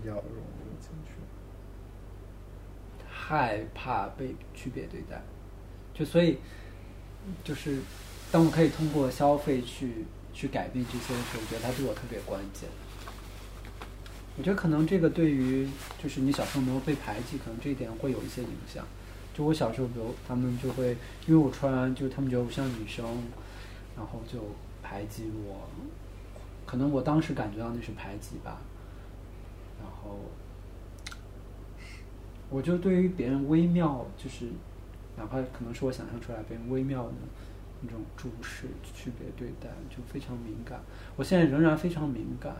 要融入进去。害怕被区别对待，就所以就是当我可以通过消费去去改变这些的时候，我觉得它对我特别关键。我觉得可能这个对于就是你小时候没有被排挤，可能这一点会有一些影响。就我小时候，比如他们就会因为我穿，就他们觉得我像女生，然后就排挤我。可能我当时感觉到那是排挤吧，然后我就对于别人微妙，就是哪怕可能是我想象出来别人微妙的那种注视、区别对待，就非常敏感。我现在仍然非常敏感。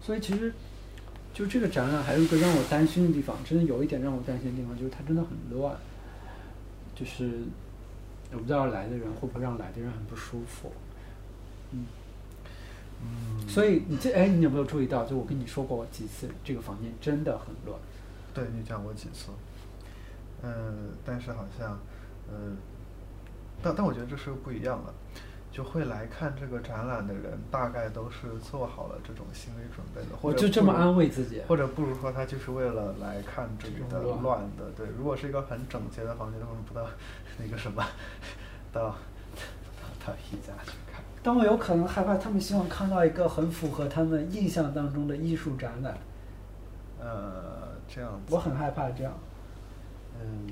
所以其实，就这个展览还有一个让我担心的地方，真的有一点让我担心的地方，就是它真的很乱。就是我不知道来的人会不会让来的人很不舒服。嗯。嗯，所以你这哎，你有没有注意到？就我跟你说过几次，这个房间真的很乱。对你讲过几次，嗯，但是好像，嗯，但但我觉得这是不一样的，就会来看这个展览的人，大概都是做好了这种心理准备的，或我者就这么安慰自己。或者不如说他就是为了来看这里的乱乱的。对，如果是一个很整洁的房间，为什么不到 那个什么，到到到宜家去看？但我有可能害怕他们希望看到一个很符合他们印象当中的艺术展览，呃，这样子，我很害怕这样。嗯，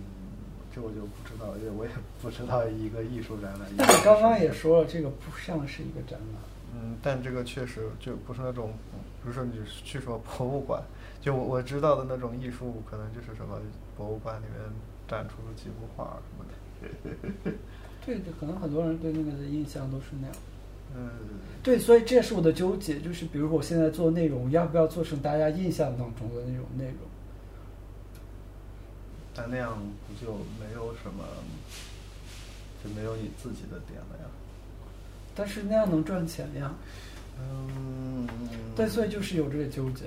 这我就不知道，因为我也不知道一个艺术展览。但你刚刚也，说了，这个不像是一个展览。嗯，但这个确实就不是那种，比如说你去说博物馆，就我我知道的那种艺术，可能就是什么博物馆里面展出的几幅画什么的。对的，可能很多人对那个的印象都是那样。嗯，对，所以这也是我的纠结，就是比如说我现在做内容，要不要做成大家印象当中的那种内容？但那样不就没有什么，就没有你自己的点了呀？但是那样能赚钱呀。嗯，对，所以就是有这个纠结，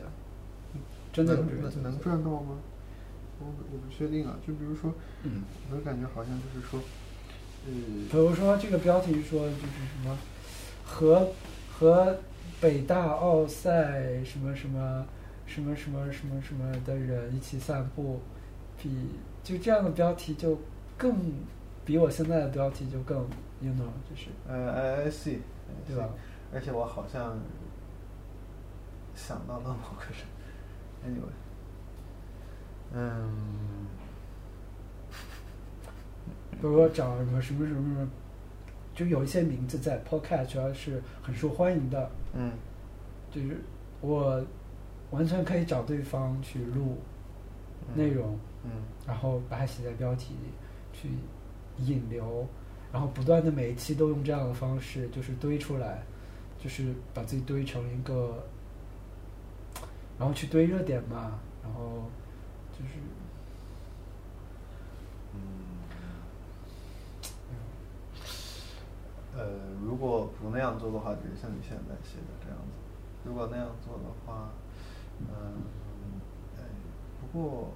真的有能这个纠能。赚到吗？我我不确定啊。就比如说，嗯，我感觉好像就是说，呃，比如说这个标题说就是什么和和北大奥赛什么什么什么什么什么什么的人一起散步，比就这样的标题就更比我现在的标题就更 you know 就是呃，I I see，对吧？而且我好像想到了某个人，anyway，嗯，比如说找什么什么什么什么，就有一些名字在 Podcast 主要是很受欢迎的，嗯。就是我完全可以找对方去录嗯。内容，嗯然后把它写在标题里，去引流，然后不断的每一期都用这样的方式，就是堆出来，就是把自己堆成一个，然后去堆热点嘛，然后就是嗯，呃，如果不那样做的话，就是像你现在写的这样子；如果那样做的话，嗯，哎，不过，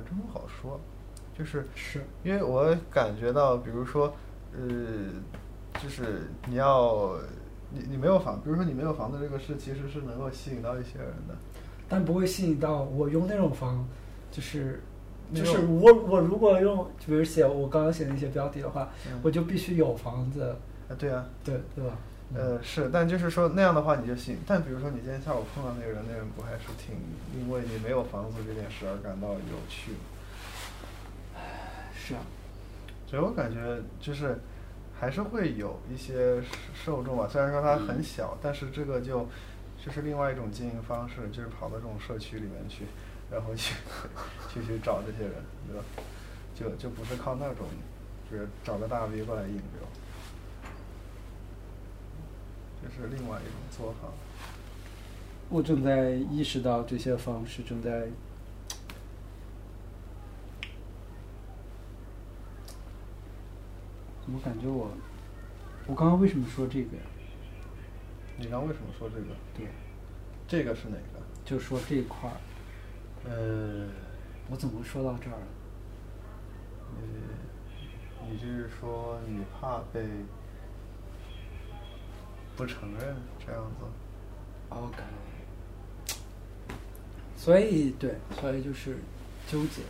啊，真不好说，就是是因为我感觉到，比如说，呃，就是你要，你你没有房，比如说你没有房子这个事，其实是能够吸引到一些人的。但不会吸引到我用那种房，就是就是我我如果用，比如写我刚刚写的一些标题的话，嗯我就必须有房子，啊，对啊，对对吧？呃，是，但就是说那样的话你就信。但比如说你今天下午碰到那个人，那人不还是挺因为你没有房子这件事而感到有趣吗？是啊，所以我感觉就是还是会有一些受众吧，虽然说它很小，但是这个就就是另外一种经营方式，就是跑到这种社区里面去，然后去去去找这些人，对吧？就就不是靠那种，就是找个大 V 过来引流，这是另外一种做法。我正在意识到这些方式正在。怎么感觉我，我刚刚为什么说这个呀？你刚为什么说这个？对，这个是哪个？就说这一块儿，呃，我怎么说到这儿了？呃，你就是说你怕被不承认这样子？OK，所以对，所以就是纠结，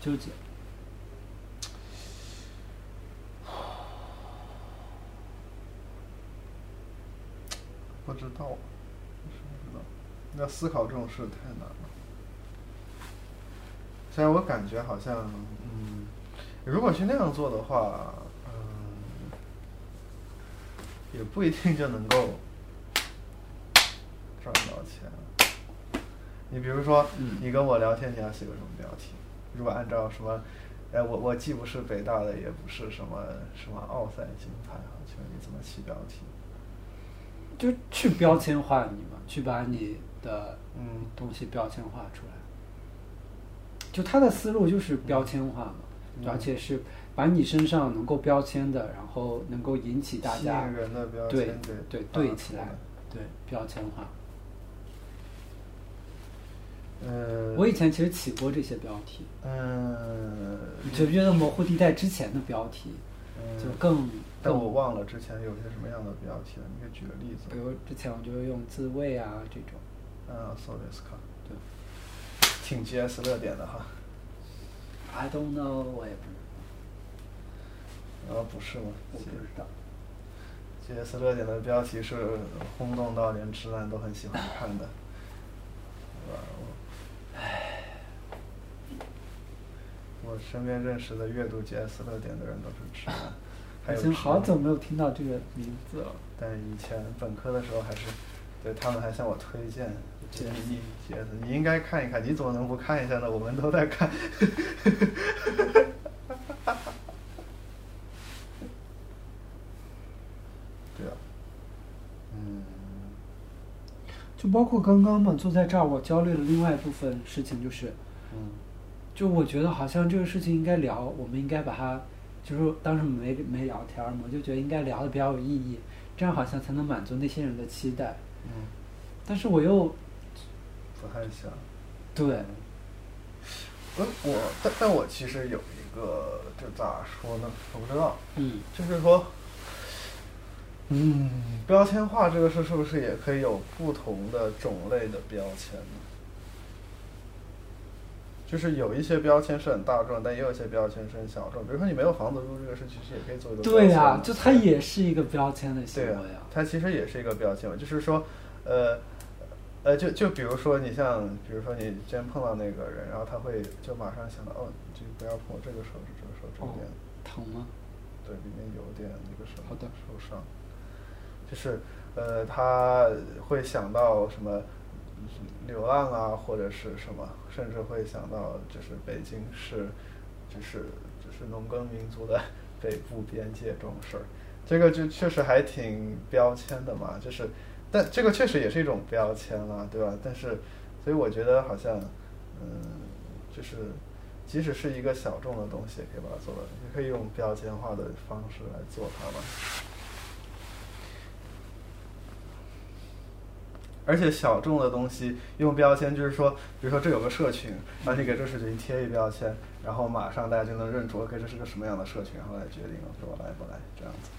纠结。不知道，是不知道。要思考这种事太难了。虽然我感觉好像，嗯，如果去那样做的话，嗯，也不一定就能够赚到钱。你比如说，嗯你跟我聊天，你要写个什么标题？如果按照什么，哎，我我既不是北大的，也不是什么什么奥赛金牌啊，请问你怎么起标题？就去标签化你嘛，去把你的嗯东西标签化出来。就他的思路就是标签化嘛，嗯而且是把你身上能够标签的，然后能够引起大家引人的标对签给对对起来，对标签化。呃，我以前其实起过这些标题，嗯，就觉得模糊地带之前的标题嗯就更但我，忘了之前有些什么样的标题了，你可以举个例子比。如之前我就用自慰啊这种，啊，so this 卡，对挺 GS 热点的哈。，I don't know，我也不啊，不是吗？我不知道。GS 热点的标题是轰动到连直男都很喜欢看的？我，我身边认识的阅读 GS 热点的人都是直男，还有已经好久没有听到这个名字了。但以前本科的时候还是，对他们还向我推荐。你你 GS，你应该看一看，你怎么能不看一下呢？我们都在看。对啊，嗯，就包括刚刚嘛，坐在这儿，我焦虑的另外一部分事情就是，嗯就我觉得好像这个事情应该聊，我们应该把它，就是当时没没聊天儿嘛，我就觉得应该聊的比较有意义，这样好像才能满足那些人的期待。嗯，但是我又不太想。对，我我但但我其实有一个，这咋说呢？我不知道，嗯，就是说，嗯，标签化这个事是不是也可以有不同的种类的标签呢？就是有一些标签是很大众，但也有一些标签是很小众。比如说你没有房子住这个事，其实也可以做一个标对呀、就它也是一个标签的行为啊。它其实也是一个标签嘛，就是说，呃，呃，就就比如说你像，比如说你今天碰到那个人，然后他会就马上想到，哦，你就不要碰我这个手指，这个手指有点，疼吗？对，里面有点那个什么好的受伤，就是呃，他会想到什么流浪啊，或者是什么，甚至会想到就是北京是，就是就是农耕民族的北部边界这种事儿，这个就确实还挺标签的嘛，就是，但这个确实也是一种标签啦，对吧？但是，所以我觉得好像，嗯，就是即使是一个小众的东西，也可以把它做到，也可以用标签化的方式来做它吧。而且小众的东西用标签，就是说，比如说这有个社群，然后你给这社群贴一标签，然后马上大家就能认出，OK，这是个什么样的社群，然后来决定我来不来这样子，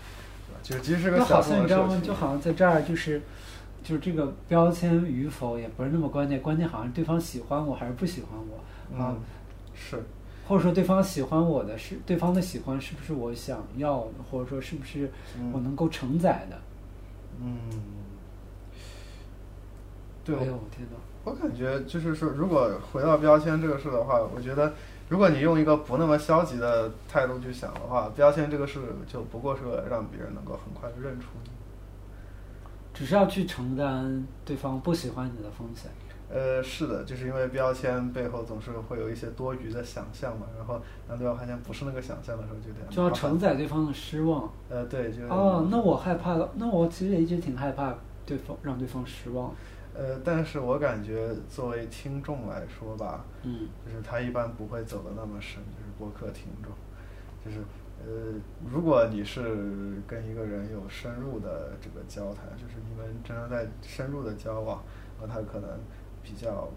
对吧？就是即使是个小众的像你知道吗？就好像在这儿就是，就是这个标签与否也不是那么关键，关键好像对方喜欢我还是不喜欢我啊，，是，或者说对方喜欢我的是对方的喜欢是不是我想要的，或者说是不是我能够承载的？嗯，对，哎呦我天哪！我感觉就是说，如果回到标签这个事的话，我觉得，如果你用一个不那么消极的态度去想的话，标签这个事就不过是为了让别人能够很快的认出你。只是要去承担对方不喜欢你的风险。呃，是的，就是因为标签背后总是会有一些多余的想象嘛，然后当对方发现不是那个想象的时候，就有点就要承。载对方的失望。呃，对，就哦，那我害怕了。那我其实也一直挺害怕对方让对方失望。呃，但是我感觉作为听众来说吧，嗯，就是他一般不会走的那么深，就是播客听众，就是呃，如果你是跟一个人有深入的这个交谈，就是你们真正在深入的交往，那他可能比较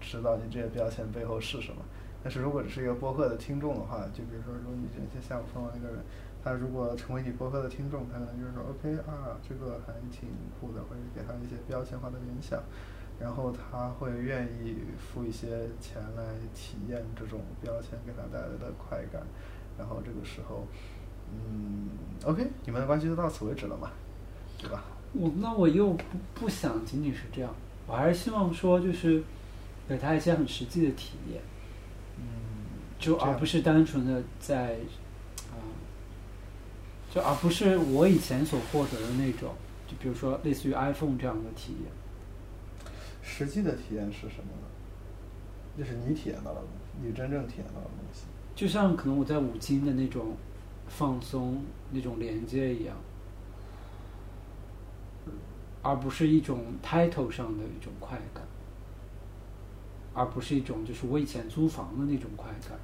知道你这些标签背后是什么。但是如果只是一个播客的听众的话，就比如说，如果你今天下午碰到一个人，他如果成为你播客的听众，他可能就是说，OK 啊，这个还挺酷的，会给他一些标签化的联想。然后他会愿意付一些钱来体验这种标签给他带来的快感，然后这个时候，嗯，OK，你们的关系就到此为止了嘛，对吧？我那我又不不想仅仅是这样，我还是希望说就是给他一些很实际的体验，嗯，就而不是单纯的在啊、就而不是我以前所获得的那种，就比如说类似于 iPhone 这样的体验。实际的体验是什么呢？就是你体验到的东西，你真正体验到的东西。就像可能我在五金的那种放松、那种连接一样，而不是一种 title 上的一种快感，而不是一种就是我以前租房的那种快感。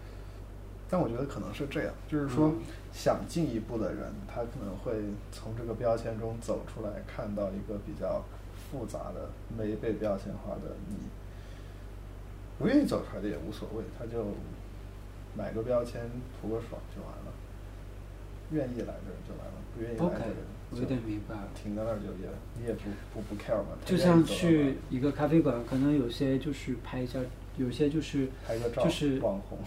但我觉得可能是这样，就是说嗯，想进一步的人，他可能会从这个标签中走出来，看到一个比较复杂的、没被标签化的你。不愿意走出来的也无所谓，他就买个标签图个爽就完了。愿意来的人就来了，不愿意来的人我有点明白了。停在那儿就也你也不不不 care 嘛。就像去一个咖啡馆，可能有些就是拍一下，有些就是拍个照，就是网红。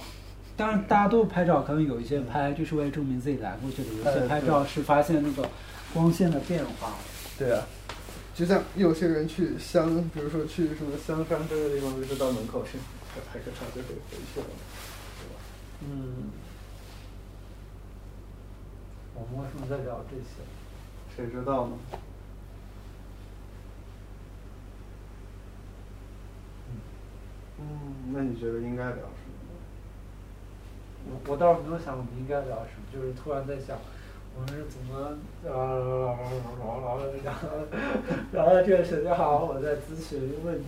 当然，大家都拍照，可能有一些拍就是为了证明自己来过这里，有一些拍照是发现那个光线的变化。对啊，就像有些人去香，比如说去什么香山这个地方，就是到门口去拍拍个照就可以回去了，对吧？嗯，我们为什么在聊这些？谁知道呢？嗯，那你觉得应该聊什么呢？我我倒是没有想我们应该聊什么，就是突然在想，我们是怎么呃聊聊聊到这个时间，好像我在咨询一个问题。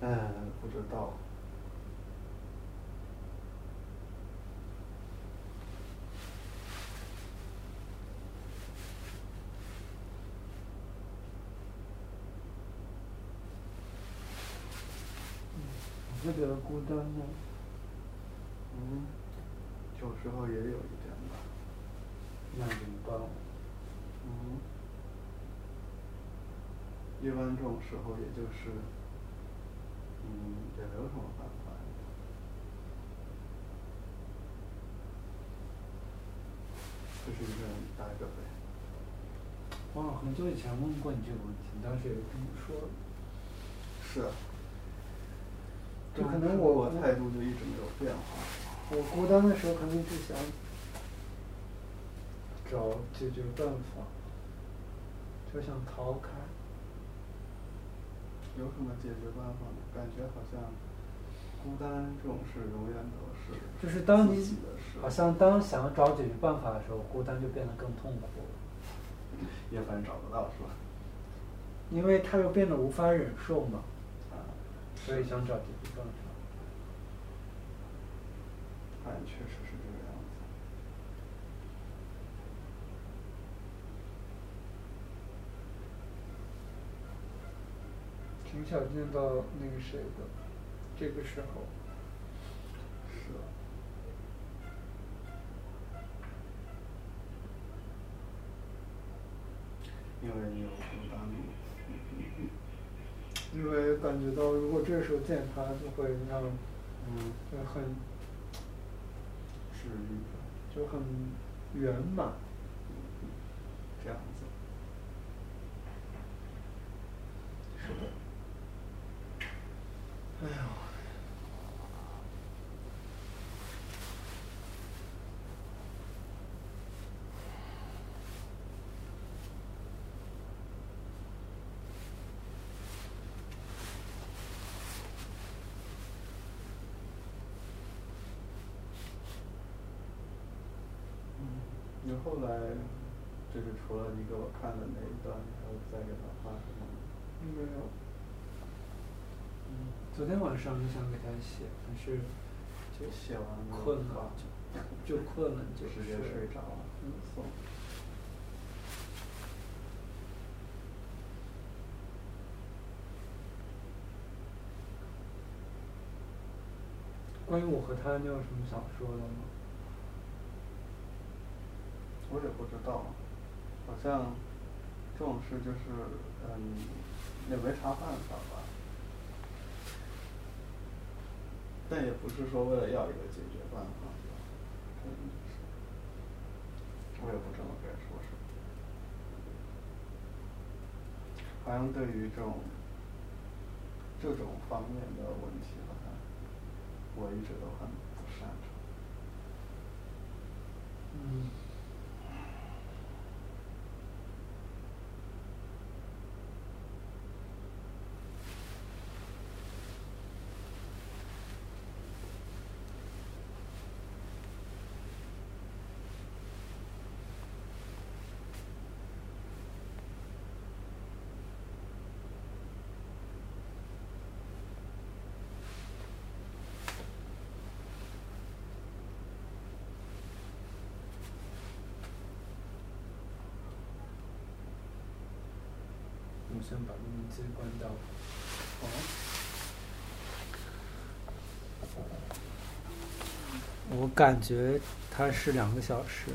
嗯，不知道。你会觉得孤单吗？嗯，有时候也有一点吧。那怎么办？嗯，一般这种时候，也就是，嗯，也没有什么办法。就是一个人待着呗。我好像很久以前问过你这个问题，你当时也这么说。是啊。就可能我我态度就一直没有变化。我孤单的时候，肯定是想找解决办法，就想逃开。有什么解决办法呢？感觉好像孤单这种事永远都是就是当你好像当想找解决办法的时候，孤单就变得更痛苦了，也反正找不到是吧？因为他又变得无法忍受嘛，啊，所以想找解决办法。好像确实是这个样子。挺想见到那个谁的，这个时候。是啊。因为你有孤单吗？因为感觉到，如果这时候见他，就会让，嗯，就很治愈，就很圆满。这样子。是的。哎呀，后来就是除了你给我看的那一段，你还有再给他发什么吗？没有。嗯，昨天晚上就想给他写，但是就写完了困了，就就困了，就直接睡着了。嗯送。关于我和他，你有什么想说的吗？我也不知道，好像这种事就是嗯，也没啥办法吧。但也不是说为了要一个解决办法，可能就是，我也不知道该说什么。好像对于这种这种方面的问题，好像我一直都很不擅长。嗯。把录音机关掉。哦。我感觉它是两个小时。